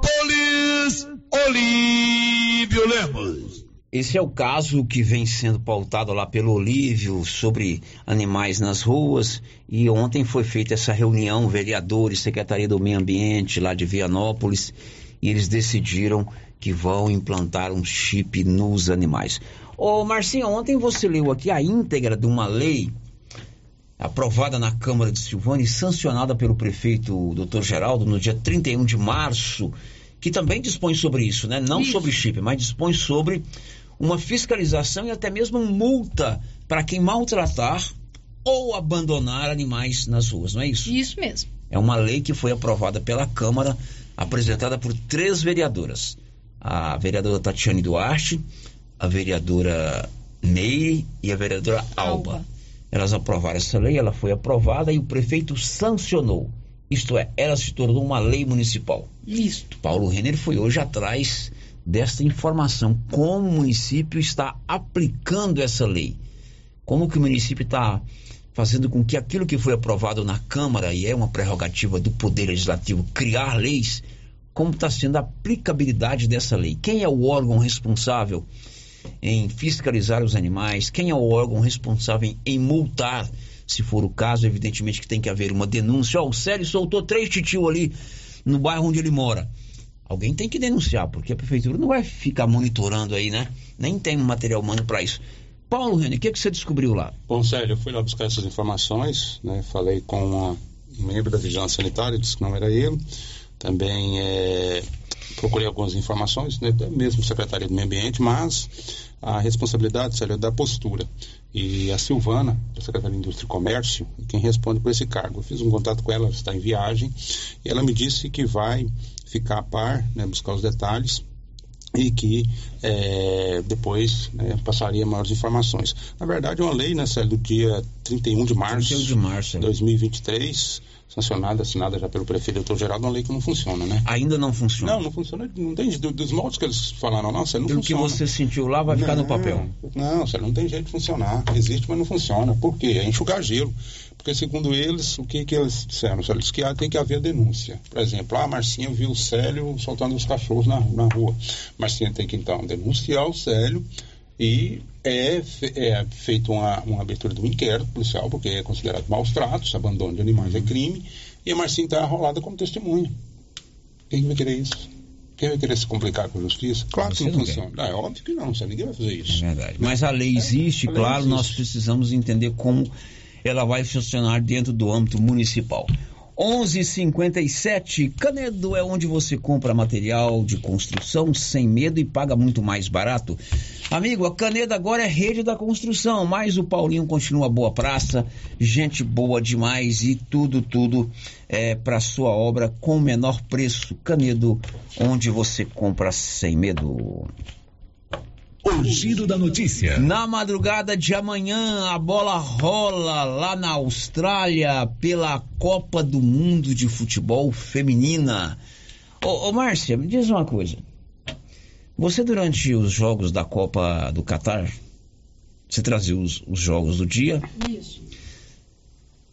Olívio Lemos. Esse é o caso que vem sendo pautado lá pelo Olívio sobre animais nas ruas. E ontem foi feita essa reunião, vereadores, Secretaria do Meio Ambiente lá de Vianópolis, e eles decidiram que vão implantar um chip nos animais. Ô, Marcinho, ontem você leu aqui a íntegra de uma lei aprovada na Câmara de Silvânia e sancionada pelo prefeito Dr. Geraldo no dia 31 de março, que também dispõe sobre isso, né? Não Isso. sobre chip, mas dispõe sobre uma fiscalização e até mesmo multa para quem maltratar ou abandonar animais nas ruas, não é isso? Isso mesmo. É uma lei que foi aprovada pela Câmara, apresentada por três vereadoras. A vereadora Tatiane Duarte, a vereadora Neire e a vereadora Alba. Elas aprovaram essa lei, ela foi aprovada e o prefeito sancionou. Isto é, ela se tornou uma lei municipal. Isso. Paulo Renner foi hoje atrás desta informação. Como o município está aplicando essa lei? Como que o município está fazendo com que aquilo que foi aprovado na Câmara, e é uma prerrogativa do Poder Legislativo criar leis, como está sendo a aplicabilidade dessa lei? Quem é o órgão responsável em fiscalizar os animais? Quem é o órgão responsável em, multar? Se for o caso, evidentemente que tem que haver uma denúncia. Ó, o Célio soltou três titio ali no bairro onde ele mora. Alguém tem que denunciar, porque a prefeitura não vai ficar monitorando aí, né? Nem tem material humano para isso. Paulo René, o que, que você descobriu lá? Bom, Célio, eu fui lá buscar essas informações, né? Falei com um membro da Vigilância Sanitária, disse que não era ele. Também é, procurei algumas informações, né? Até mesmo Secretaria do Meio Ambiente, mas a responsabilidade, Célio, é da postura. E a Silvana, da Secretaria de Indústria e Comércio, é quem responde por esse cargo. Eu fiz um contato com ela, ela está em viagem, e ela me disse que vai ficar a par, né, buscar os detalhes e que é, depois né, passaria maiores informações. Na verdade, é uma lei, né, Célio, do dia 31 de março, 31 de março, é. 2023, sancionada, assinada já pelo prefeito doutor Geraldo, uma lei que não funciona, né? Ainda não funciona. Não, não funciona, não tem, do- dos moldes que eles falaram, não, Célio, não Pelo que funciona. você sentiu lá, vai ficar no papel. Não, Célio, não tem jeito de funcionar. Existe, mas não funciona. Por quê? É enxugar gelo. Porque, segundo eles, o que, que eles disseram? Diz que ah, tem que haver denúncia. Por exemplo, ah, a Marcinha viu o Célio soltando os cachorros na, na rua. Marcinha tem que, então, denunciar o Célio e é, é feita uma, uma abertura de um inquérito policial, porque é considerado maus tratos, abandono de animais é crime, e a Marcinha está arrolada como testemunha. Quem vai querer isso? Quem vai querer se complicar com a justiça? Claro que não, não funciona. Ah, é óbvio que não, ninguém vai fazer isso. É verdade. Mas a lei existe, a lei claro, existe. nós precisamos entender como ela vai funcionar dentro do âmbito municipal. 11:57 Canedo é onde você compra material de construção sem medo e paga muito mais barato. Amigo, a Canedo agora é rede da construção, mas o Paulinho continua boa praça, gente boa demais e tudo, tudo é para sua obra com o menor preço. Canedo, onde você compra sem medo. O giro da notícia. Na madrugada de amanhã, a bola rola lá na Austrália pela Copa do Mundo de Futebol Feminina. Ô, ô Márcia, me diz uma coisa. Você, durante os jogos da Copa do Catar, você trazia os, os jogos do dia, Isso.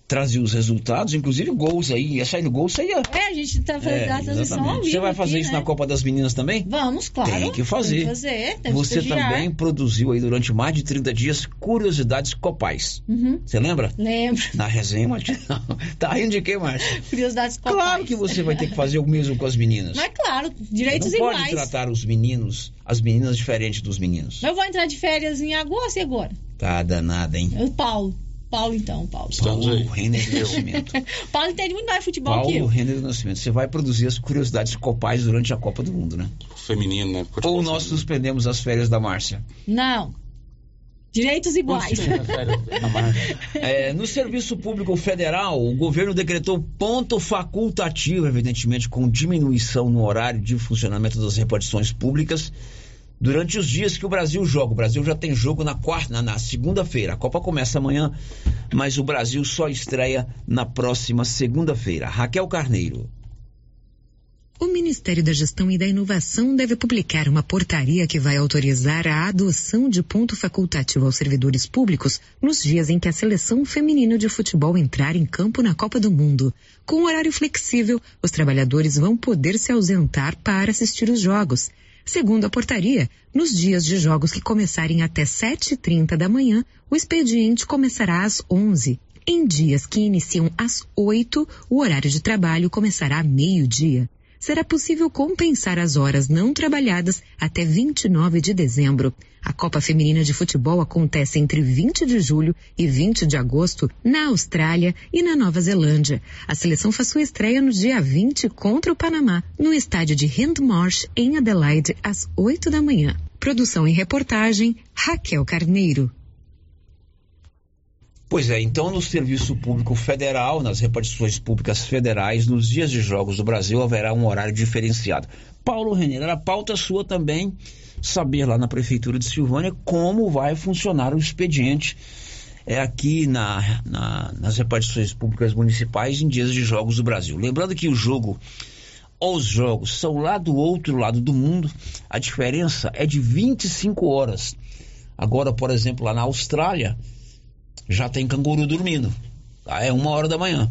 Trazia os resultados, inclusive gols aí. Ia sair no gol, você ia. É, a gente tá fazendo É, a transmissão ao vivo Você vai fazer aqui, isso né? na Copa das Meninas também? Vamos, claro. Tem que fazer. Tem que fazer, tem que Você estagiar. também produziu aí durante mais de 30 dias curiosidades copais. Uhum. Você lembra? Lembro. Na resenha, Martinho. Tá rindo de quê, Márcio? Curiosidades copais. Claro que você vai ter que fazer o mesmo com as meninas. Mas claro, direitos não pode iguais. tratar os meninos, as meninas diferente dos meninos. Eu vou entrar de férias em agosto e agora? Tá danada, hein? O Paulo. Paulo, então, Paulo. Paulo Renner do Nascimento. Paulo entende muito mais futebol que eu. Paulo Renner do Nascimento. Você vai produzir as curiosidades copais durante a Copa do Mundo, né? Feminino, né? Ou nós suspendemos as férias da Márcia. Não. Direitos iguais. É, no Serviço Público Federal, o governo decretou ponto facultativo, evidentemente, com diminuição no horário de funcionamento das repartições públicas durante os dias que o Brasil joga. O Brasil já tem jogo na quarta, na, segunda-feira. A Copa começa amanhã, mas o Brasil só estreia na próxima segunda-feira. Raquel Carneiro. O Ministério da Gestão e da Inovação deve publicar uma portaria que vai autorizar a adoção de ponto facultativo aos servidores públicos nos dias em que a seleção feminina de futebol entrar em campo na Copa do Mundo. Com horário flexível, os trabalhadores vão poder se ausentar para assistir os jogos. Segundo a portaria, nos dias de jogos que começarem até 7h30 da manhã, o expediente começará às 11 Em dias que iniciam às 8, o horário de trabalho começará a meio-dia. Será possível compensar as horas não trabalhadas até 29 de dezembro. A Copa Feminina de Futebol acontece entre 20 de julho e 20 de agosto na Austrália e na Nova Zelândia. A seleção faz sua estreia no dia 20 contra o Panamá, no estádio de Hindmarsh, em Adelaide, às 8 da manhã. Produção e reportagem, Raquel Carneiro. Pois é, então no Serviço Público Federal, nas repartições públicas federais, nos dias de jogos do Brasil haverá um horário diferenciado. Paulo Renner, era pauta sua também saber lá na Prefeitura de Silvânia como vai funcionar o expediente é aqui na, na, nas repartições públicas municipais em dias de jogos do Brasil. Lembrando que o jogo os jogos são lá do outro lado do mundo, a diferença é de 25 horas. Agora, por exemplo, lá na Austrália, já tem canguru dormindo. Tá? É uma hora da manhã.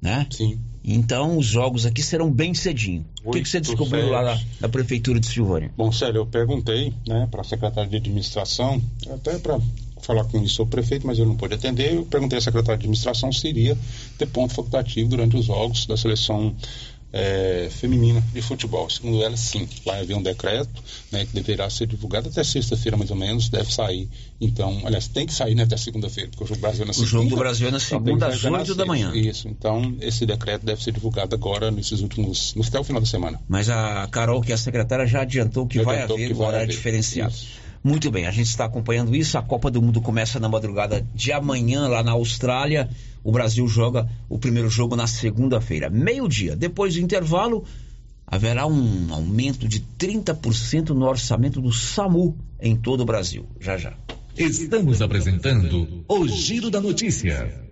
Né? Sim. Então os jogos aqui serão bem cedinho. O que, que você descobriu lá na, na, prefeitura de Silvânia? Bom, Célio, eu perguntei né, para a secretária de administração, até para falar com isso o prefeito, mas ele não pôde atender. Eu perguntei à secretária de administração se iria ter ponto facultativo durante os jogos da seleção é, feminina de futebol. Segundo ela, sim. Vai haver um decreto né, que deverá ser divulgado até sexta-feira, mais ou menos, deve sair. Então, aliás, tem que sair né, até segunda-feira, porque o jogo do Brasil é na segunda. O jogo do Brasil é na segunda, às 8 da manhã. Isso. Então, esse decreto deve ser divulgado agora, nesses últimos. até o final da semana. Mas a Carol, que é a secretária, já adiantou que já vai adiantou haver que vai horário haver. diferenciado. Isso. Muito bem, a gente está acompanhando isso. A Copa do Mundo começa na madrugada de amanhã lá na Austrália. O Brasil joga o primeiro jogo na segunda-feira, meio-dia. Depois do intervalo, haverá um aumento de 30% no orçamento do SAMU em todo o Brasil. Já já. Estamos apresentando o Giro da Notícia.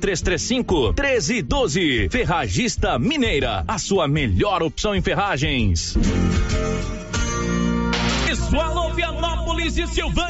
3335 1312. Ferragista Mineira, a sua melhor opção em ferragens. Pessoal, Vianópolis e Silvânia.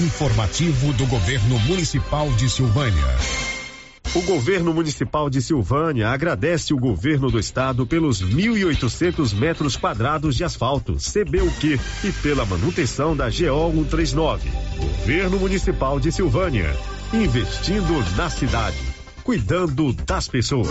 Informativo do Governo Municipal de Silvânia. O governo municipal de Silvânia agradece o governo do estado pelos 1.800 metros quadrados de asfalto, CBUQ, e pela manutenção da GO 139. Governo municipal de Silvânia, investindo na cidade, cuidando das pessoas.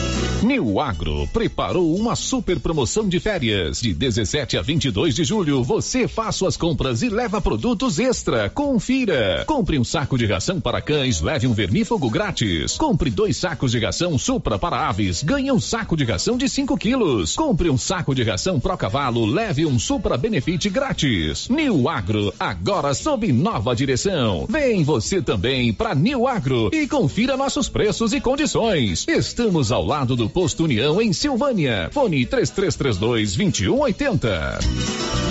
New Agro preparou uma super promoção de férias. De 17 a 22 de julho, você faz suas compras e leva produtos extra. Confira. Compre um saco de ração para cães, leve um vermífugo grátis. Compre dois sacos de ração Supra para aves, ganhe um saco de ração de 5 quilos. Compre um saco de ração Pro Cavalo, leve um Supra Benefit grátis. New Agro, agora sob nova direção. Vem você também para New Agro e confira nossos preços e condições. Estamos ao lado do Posto União em Silvânia. Fone 3332 2180.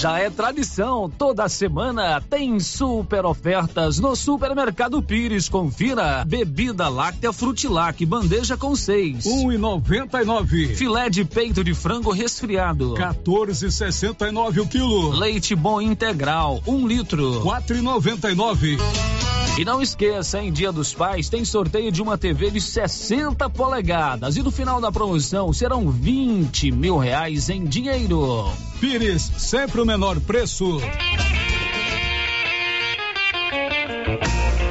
Já é tradição, toda semana tem super ofertas no Supermercado Pires. Confira: bebida láctea Frutilac, bandeja com seis, um e noventa e nove. Filé de peito de frango resfriado, 14,69 o quilo. Leite bom integral, um litro, quatro e noventa e nove. E não esqueça, em Dia dos Pais tem sorteio de uma TV de 60 polegadas e no final da promoção serão 20 mil reais em dinheiro. Pires, sempre o menor preço.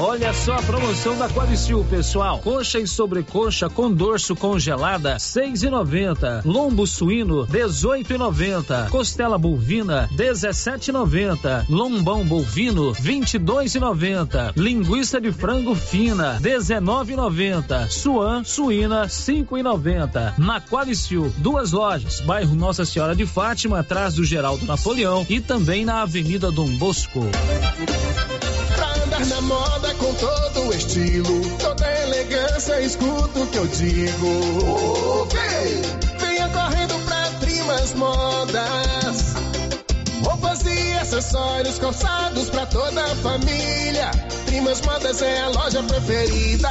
Olha só a promoção da Qualicil, pessoal. Coxa e sobrecoxa com dorso congelada, seis e noventa. Lombo suíno, dezoito e noventa. Costela bovina, dezessete e noventa. Lombão bovino, vinte e dois e noventa. Linguiça de frango fina, dezenove e noventa. Suan suína, cinco e noventa. Na Qualicil, duas lojas, bairro Nossa Senhora de Fátima, atrás do Geraldo Napoleão e também na Avenida Dom Bosco. Andar na moda com todo o estilo, toda elegância, escuta o que eu digo. Venha correndo pra Trimas Modas. Roupas e acessórios calçados pra toda a família. Trimas Modas é a loja preferida.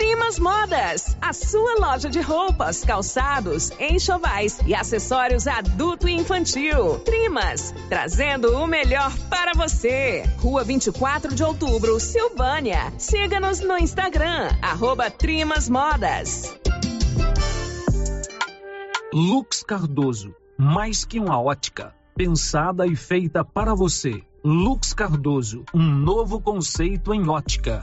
Trimas Modas, a sua loja de roupas, calçados, enxovais e acessórios adulto e infantil. Trimas, trazendo o melhor para você. Rua 24 de outubro, Silvânia. Siga-nos no Instagram, arroba Modas. Lux Cardoso, mais que uma ótica, pensada e feita para você. Lux Cardoso, um novo conceito em ótica.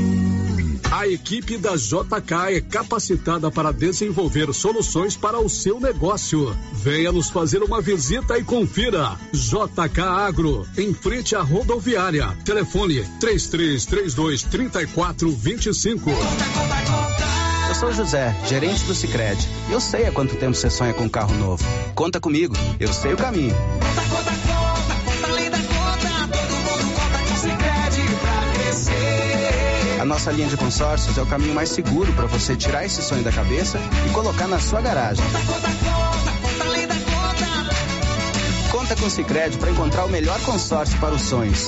A equipe da JK é capacitada para desenvolver soluções para o seu negócio. Venha nos fazer uma visita e confira. JK Agro, em frente à rodoviária. Telefone 3332 3425. Eu sou José, gerente do Sicredi. Eu sei há quanto tempo você sonha com um carro novo. Conta comigo, eu sei o caminho. Conta, conta, conta, A nossa linha de consórcios é o caminho mais seguro para você tirar esse sonho da cabeça e colocar na sua garagem. Conta, conta, conta, conta. Conta com o Sicredi para encontrar o melhor consórcio para os sonhos.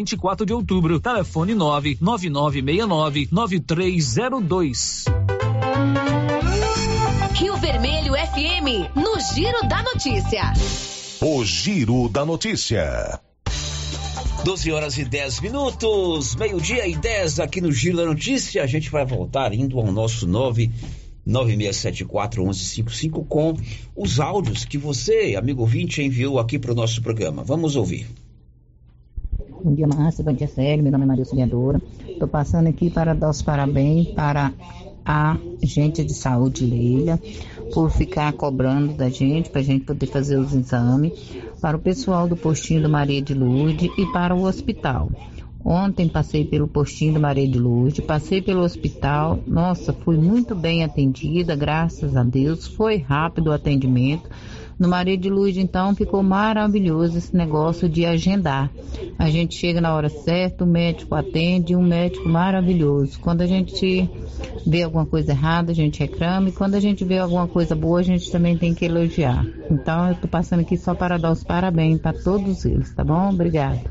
24 de Outubro. Telefone 99969 9302. Rio Vermelho FM, no Giro da Notícia. O Giro da Notícia. 12 horas e 10 minutos, meio-dia e 10 aqui no Giro da Notícia. A gente vai voltar indo ao nosso 9 9674 1155 com os áudios que você, amigo ouvinte, enviou aqui para o nosso programa. Vamos ouvir. Bom dia, Márcia. Bom dia, Célio. Meu nome é Maria Auxiliadora. Estou passando aqui para dar os parabéns para a gente de saúde, Leila, por ficar cobrando da gente, para a gente poder fazer os exames, para o pessoal do postinho do Maria de Lourdes e para o hospital. Ontem passei pelo postinho do Maria de Lourdes, passei pelo hospital. Nossa, fui muito bem atendida, graças a Deus. Foi rápido o atendimento. No Maria de Luz, então, ficou maravilhoso esse negócio de agendar. A gente chega na hora certa, o médico atende, um médico maravilhoso. Quando a gente vê alguma coisa errada, a gente reclama, e quando a gente vê alguma coisa boa, a gente também tem que elogiar. Então, eu estou passando aqui só para dar os parabéns para todos eles, tá bom? Obrigada.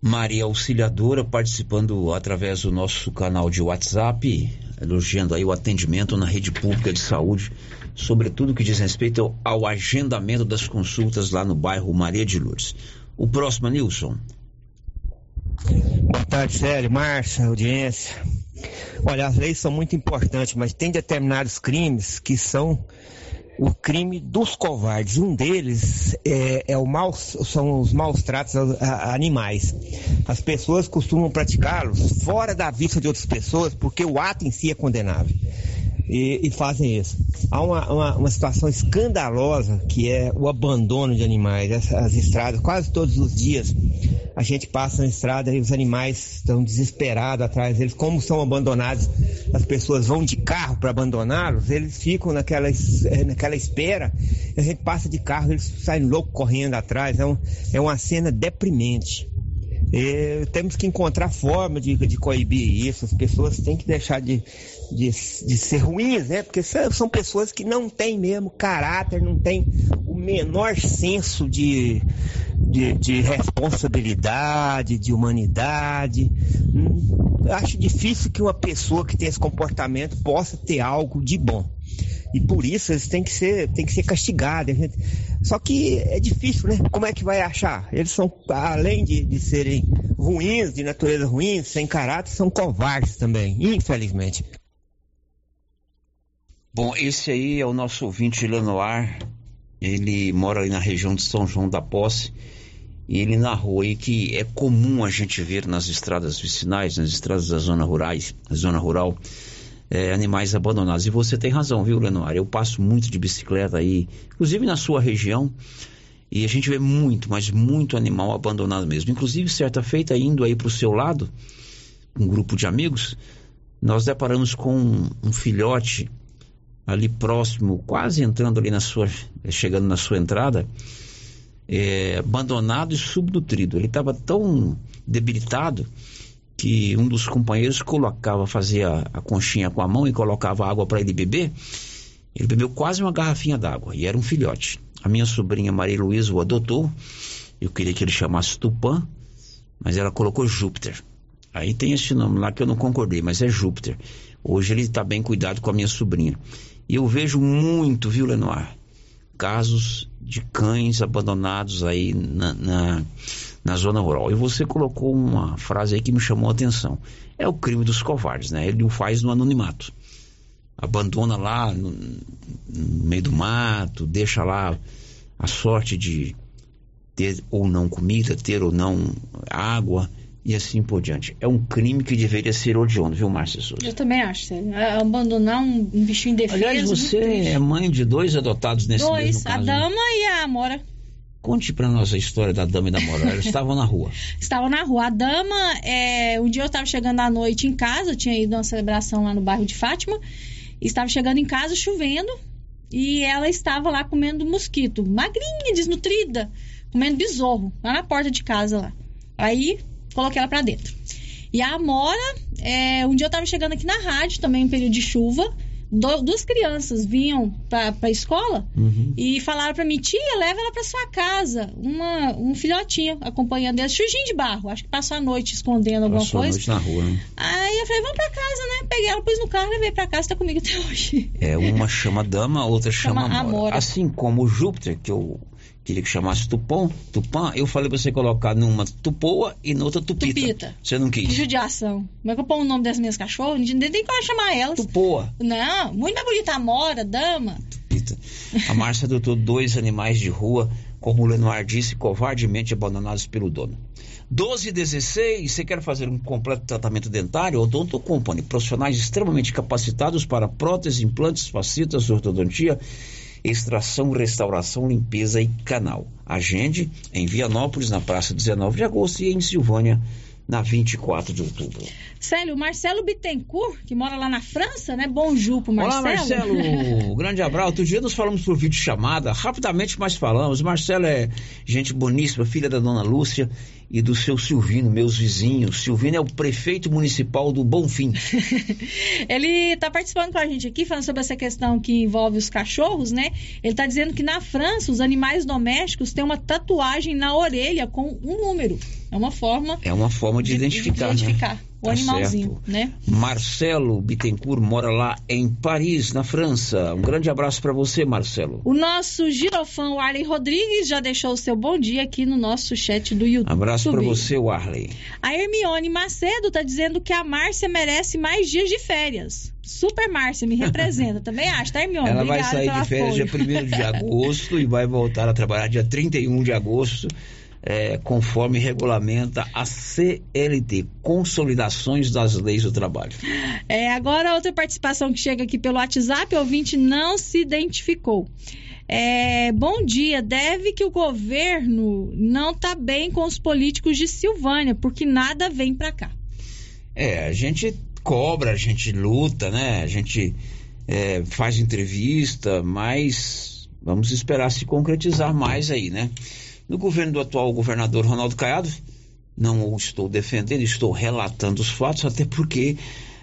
Maria Auxiliadora participando através do nosso canal de WhatsApp, elogiando aí o atendimento na rede pública de saúde, sobretudo que diz respeito ao, agendamento das consultas lá no bairro Maria de Lourdes. O próximo, Nilson. Boa tarde, Célio, Márcia, audiência. Olha, as leis são muito importantes, mas tem determinados crimes que são o crime dos covardes. Um deles é, é o mal, são os maus tratos a, a animais. As pessoas costumam praticá-los fora da vista de outras pessoas, porque o ato em si é condenável. E, e fazem isso. Há uma, uma, uma, situação escandalosa que é o abandono de animais. As, as estradas, quase todos os dias, a gente passa na estrada e os animais estão desesperados atrás deles. Como são abandonados, as pessoas vão de carro para abandoná-los, eles ficam naquela, naquela espera. a gente passa de carro, eles saem loucos correndo atrás. É, um, é uma cena deprimente. E temos que encontrar forma de, de coibir isso. As pessoas têm que deixar de, de, de ser ruins, né? Porque são pessoas que não têm mesmo caráter, não têm o menor senso de, de, de responsabilidade, de humanidade. Hum, acho difícil que uma pessoa que tem esse comportamento possa ter algo de bom. E por isso eles têm que ser, têm que ser castigados. Só que é difícil, né? Como é que vai achar? Eles são, além de, de serem ruins, de natureza ruim, sem caráter, são covardes também, infelizmente. Bom, esse aí é o nosso ouvinte Lenoir. Ele mora ali na região de São João da Posse. E ele narrou aí que é comum a gente ver nas estradas vicinais, nas estradas da zona rurais, zona rural, é, animais abandonados. E você tem razão, viu, Lenoir? Eu passo muito de bicicleta aí, inclusive na sua região, e a gente vê muito, mas muito animal abandonado mesmo. Inclusive, certa feita, indo aí para o seu lado, um grupo de amigos, nós deparamos com um filhote ali próximo, quase entrando ali na sua, chegando na sua entrada, é, abandonado e subnutrido. Ele estava tão debilitado que um dos companheiros colocava, fazia a conchinha com a mão e colocava água para ele beber. Ele bebeu quase uma garrafinha d'água e era um filhote. A minha sobrinha Maria Luísa o adotou. Eu queria que ele chamasse Tupã, mas ela colocou Júpiter. Aí tem esse nome lá que eu não concordei, mas é Júpiter. Hoje ele está bem cuidado com a minha sobrinha. E eu vejo muito, viu, Lenoir? Casos de cães abandonados aí na, na, na zona rural. E você colocou uma frase aí que me chamou a atenção. É o crime dos covardes, né? Ele o faz no anonimato. Abandona lá no, no meio do mato, deixa lá a sorte de ter ou não comida, ter ou não água e assim por diante. É um crime que deveria ser odioso, viu, Márcia Souza? Eu também acho. É Abandonar um, um bichinho indefeso. Aliás, muito você é mãe de dois adotados nesse Dois, mesmo a caso. né? dama e a Amora. Conte pra nós a história da dama e da Mora. Elas estavam na rua. Estavam na rua. A dama, é, um dia eu estava chegando à noite em casa, eu tinha ido a uma celebração lá no bairro de Fátima, estava chegando em casa chovendo, e ela estava lá comendo mosquito, magrinha, desnutrida, comendo besouro, lá na porta de casa lá. Aí, coloquei ela pra dentro. E a Amora, é, um dia eu estava chegando aqui na rádio, também em período de chuva, do- duas crianças vinham pra, pra escola e falaram pra mim, tia, leva ela pra sua casa. Uma, um filhotinho acompanhando ela, sujinho de barro. Acho que passou a noite escondendo alguma Passou a coisa. noite na rua, né? Aí eu falei, vamos pra casa, né? Peguei ela, pus no carro, levei pra casa, tá comigo até hoje. É, uma chama dama, a outra chama, Chama Amora. Amora. Assim como o Júpiter, que eu queria que chamasse Tupã, Tupã, eu falei pra você colocar numa Tupoa e noutra Tupita. Tupita. Você não Que quis. judiação. Como é que eu ponho o nome das minhas cachorras? Não tem nem como chamar elas. Tupoa. Não, muito mais bonita. Amora, dama. A Márcia adotou dois animais de rua, como o Lenoir disse, covardemente abandonados pelo dono. 12 e 16, você quer fazer um completo tratamento dentário? Odonto Company, profissionais extremamente capacitados para próteses, implantes, facetas, ortodontia, extração, restauração, limpeza e canal. Agende em Vianópolis, na praça 19 de agosto, e em Silvânia, na 24 de outubro. Célio, Marcelo Bittencourt, que mora lá na França, né? Bonjour pro Marcelo. Olá, Marcelo. Grande abraço. Outro dia nós falamos por vídeo chamada, rapidamente mas falamos. Marcelo é gente boníssima, filha da dona Lúcia e do seu Silvino, meus vizinhos. Silvino é o prefeito municipal do Bonfim. Ele tá participando com a gente aqui, falando sobre essa questão que envolve os cachorros, né? Ele tá dizendo que na França, os animais domésticos têm uma tatuagem na orelha com um número. É uma forma É uma forma de, identificar, de identificar né? O Tá animalzinho, certo. né? Marcelo Bittencourt mora lá em Paris, na França. Um grande abraço para você, Marcelo. O nosso girofã, o Arley Rodrigues, já deixou o seu bom dia aqui no nosso chat do YouTube. Abraço para você, Warley. A Hermione Macedo tá dizendo que a Márcia merece mais dias de férias. Super Márcia, me representa. Também acho, tá, Hermione? Ela vai Obrigada sair pelo de férias apoio. dia 1 de agosto e vai voltar a trabalhar dia 31 de agosto, é, conforme regulamenta a CLT, Consolidações das Leis do Trabalho. É, agora outra participação que chega aqui pelo WhatsApp, o ouvinte não se identificou. É, bom dia, deve que o governo não tá bem com os políticos de Silvânia, porque nada vem pra cá. É, a gente cobra, a gente luta, né? A gente é, faz entrevista, mas vamos esperar se concretizar mais aí, né? No governo do atual governador Ronaldo Caiado, não o estou defendendo, estou relatando os fatos, até porque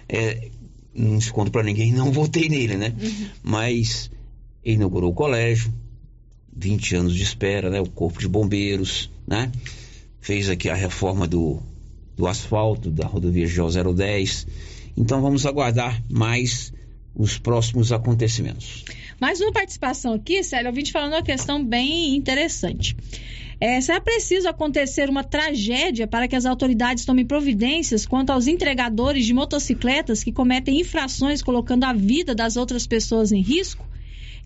é, não escondo para ninguém, não votei nele, né? Mas inaugurou o colégio, 20 anos de espera, né? O corpo de bombeiros, né? Fez aqui a reforma do, do asfalto da rodovia GO 010. Então vamos aguardar mais os próximos acontecimentos. Mais uma participação aqui, Célio, ouvinte falando uma questão bem interessante. É, será preciso acontecer uma tragédia para que as autoridades tomem providências quanto aos entregadores de motocicletas que cometem infrações colocando a vida das outras pessoas em risco?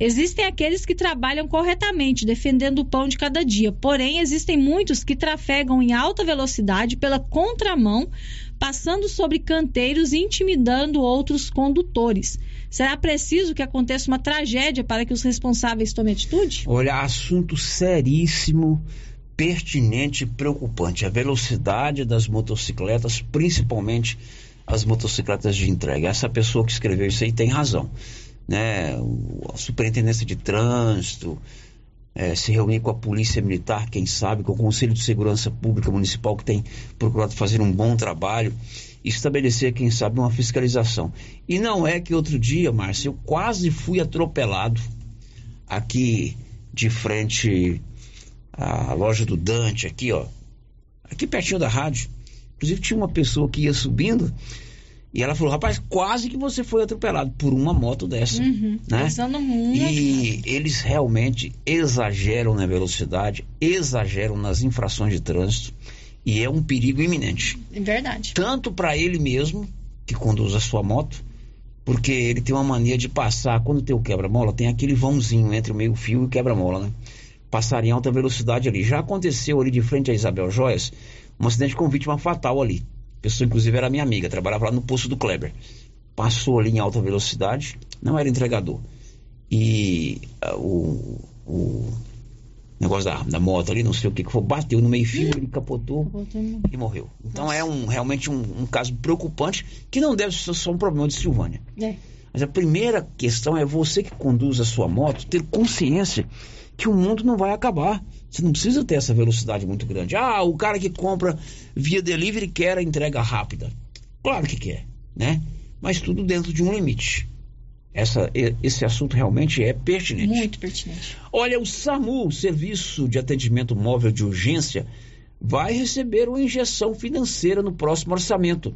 Existem aqueles que trabalham corretamente, defendendo o pão de cada dia. Porém, existem muitos que trafegam em alta velocidade pela contramão, passando sobre canteiros e intimidando outros condutores. Será preciso que aconteça uma tragédia para que os responsáveis tomem atitude? Olha, assunto seríssimo, pertinente e preocupante. A velocidade das motocicletas, principalmente as motocicletas de entrega. Essa pessoa que escreveu isso aí tem razão. Né? A superintendência de trânsito, eh, se reunir com a polícia militar, quem sabe, com o Conselho de Segurança Pública Municipal, que tem procurado fazer um bom trabalho, estabelecer, quem sabe, uma fiscalização. E não é que outro dia, Márcio, eu quase fui atropelado aqui de frente à loja do Dante, aqui, ó. Aqui pertinho da rádio. Inclusive tinha uma pessoa que ia subindo e ela falou, rapaz, quase que você foi atropelado por uma moto dessa. Uhum. Né? Muito. E eles realmente exageram na velocidade, exageram nas infrações de trânsito e é um perigo iminente. É verdade. Tanto para ele mesmo, que conduz a sua moto, porque ele tem uma mania de passar, quando tem o quebra-mola, tem aquele vãozinho entre o meio-fio e o quebra-mola, né? Passar em alta velocidade ali. Já aconteceu ali de frente a Isabel Joias, um acidente com vítima fatal ali. A pessoa, inclusive, era minha amiga, trabalhava lá no posto do Kleber. Passou ali em alta velocidade, não era entregador. E ah, o, o negócio da, da moto ali, não sei o que que foi, bateu no meio-fio, ele capotou e morreu. Então é um, realmente um, um caso preocupante que não deve ser só um problema de Silvânia. É. Mas a primeira questão é você que conduz a sua moto ter consciência que o mundo não vai acabar. Você não precisa ter essa velocidade muito grande. Ah, o cara que compra via delivery quer a entrega rápida. Claro que quer, né? Mas tudo dentro de um limite. Essa, esse assunto realmente é pertinente. Muito pertinente. Olha, o SAMU, Serviço de Atendimento Móvel de Urgência, vai receber uma injeção financeira no próximo orçamento.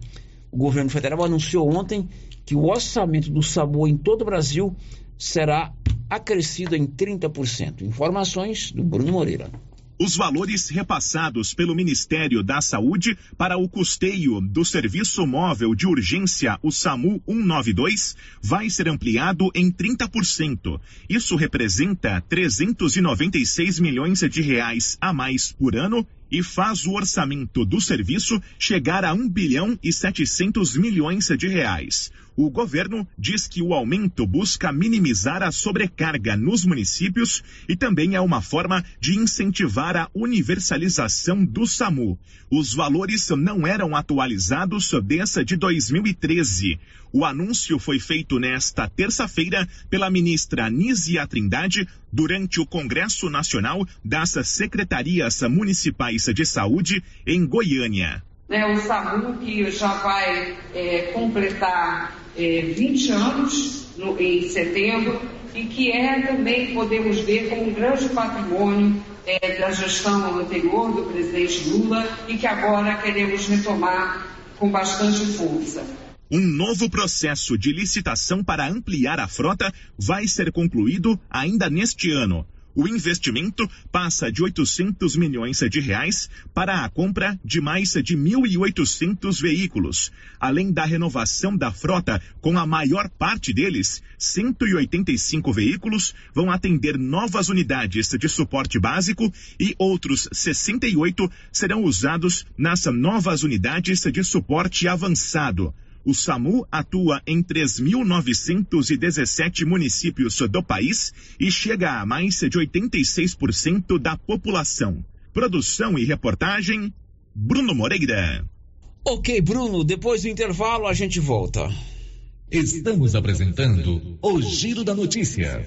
O governo federal anunciou ontem que o orçamento do SAMU em todo o Brasil será acrescido em 30%. Informações do Bruno Moreira. Os valores repassados pelo Ministério da Saúde para o custeio do Serviço Móvel de Urgência, o SAMU 192, vai ser ampliado em 30%. Isso representa 396 milhões de reais a mais por ano e faz o orçamento do serviço chegar a 1 bilhão e 700 milhões de reais. O governo diz que o aumento busca minimizar a sobrecarga nos municípios e também é uma forma de incentivar a universalização do SAMU. Os valores não eram atualizados desde de 2013. O anúncio foi feito nesta terça-feira pela ministra Nízia Trindade durante o Congresso Nacional das Secretarias Municipais de Saúde em Goiânia. né, o SAMU que já vai é, completar é, 20 anos no- em setembro e que é também, podemos ver, como um grande patrimônio é, da gestão anterior do presidente Lula e que agora queremos retomar com bastante força. Um novo processo de licitação para ampliar a frota vai ser concluído ainda neste ano. O investimento passa de 800 milhões de reais para a compra de mais de 1.800 veículos, além da renovação da frota, com a maior parte deles, 185 veículos, vão atender novas unidades de suporte básico e outros 68 serão usados nas novas unidades de suporte avançado. O SAMU atua em 3.917 municípios do país e chega a mais de 86% da população. Produção e reportagem, Bruno Moreira. Ok, Bruno, depois do intervalo a gente volta. Estamos apresentando o Giro da Notícia.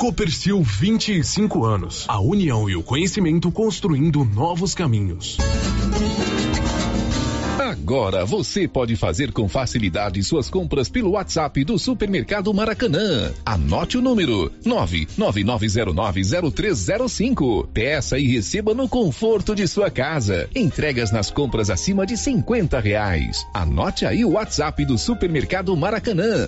Copercil 25 anos. A união e o conhecimento construindo novos caminhos. Agora você pode fazer com facilidade suas compras pelo WhatsApp do Supermercado Maracanã. Anote o número 999090305. Peça e receba no conforto de sua casa. Entregas nas compras acima de 50 reais. Anote aí o WhatsApp do Supermercado Maracanã.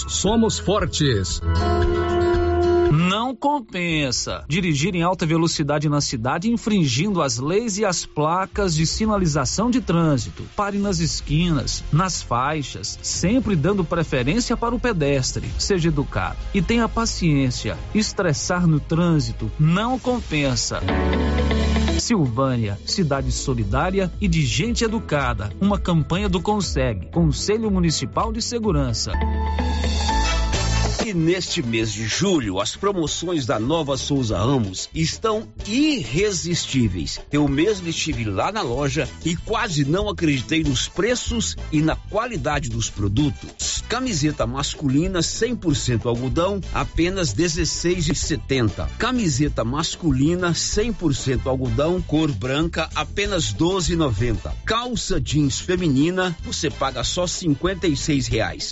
somos fortes. Não compensa dirigir em alta velocidade na cidade infringindo as leis e as placas de sinalização de trânsito. Pare nas esquinas, nas faixas, sempre dando preferência para o pedestre. Seja educado e tenha paciência. Estressar no trânsito não compensa. Silvânia, cidade solidária e de gente educada. Uma campanha do Conseg, Conselho Municipal de Segurança. Neste mês de julho, as promoções da Nova Souza Ramos estão irresistíveis. Eu mesmo estive lá na loja e quase não acreditei nos preços e na qualidade dos produtos. Camiseta masculina 100% algodão, apenas 16,70. Camiseta masculina 100% algodão, cor branca, apenas 12,90. Calça jeans feminina, você paga só 56 reais.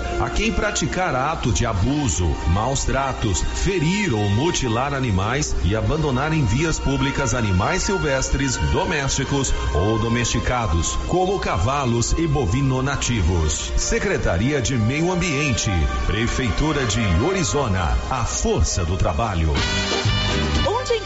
a quem praticar ato de abuso, maus tratos, ferir ou mutilar animais e abandonar em vias públicas animais silvestres, domésticos ou domesticados, como cavalos e bovino nativos. Secretaria de Meio Ambiente, Prefeitura de Orizona, a força do trabalho.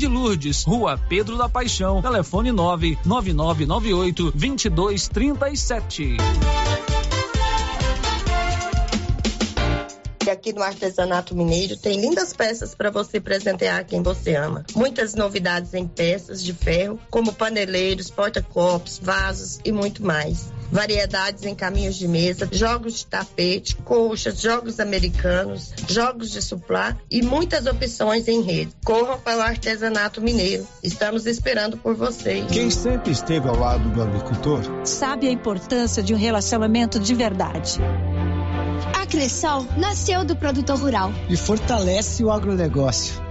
de Lourdes, Rua Pedro da Paixão, telefone 99998 2237. E aqui no Artesanato Mineiro tem lindas peças para você presentear quem você ama. Muitas novidades em peças de ferro, como paneleiros, porta-copos, vasos e muito mais. Variedades em caminhos de mesa, jogos de tapete, colchas, jogos americanos, jogos de suplá e muitas opções em rede. Corram para o Artesanato Mineiro. Estamos esperando por vocês. Quem sempre esteve ao lado do agricultor sabe a importância de um relacionamento de verdade. A Cressol nasceu do produtor rural e fortalece o agronegócio.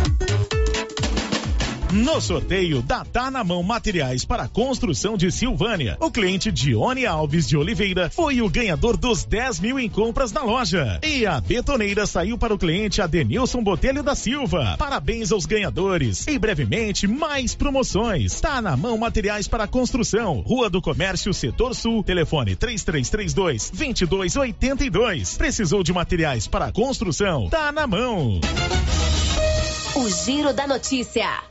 No sorteio da Tá na Mão Materiais para Construção de Silvânia, o cliente Dione Alves de Oliveira foi o ganhador dos 10 mil em compras na loja. E a betoneira saiu para o cliente Adenilson Botelho da Silva. Parabéns aos ganhadores. E brevemente, mais promoções. Tá na Mão Materiais para Construção, Rua do Comércio, Setor Sul, telefone 3332 2282. Precisou de materiais para construção? Tá na mão. O Giro da Notícia.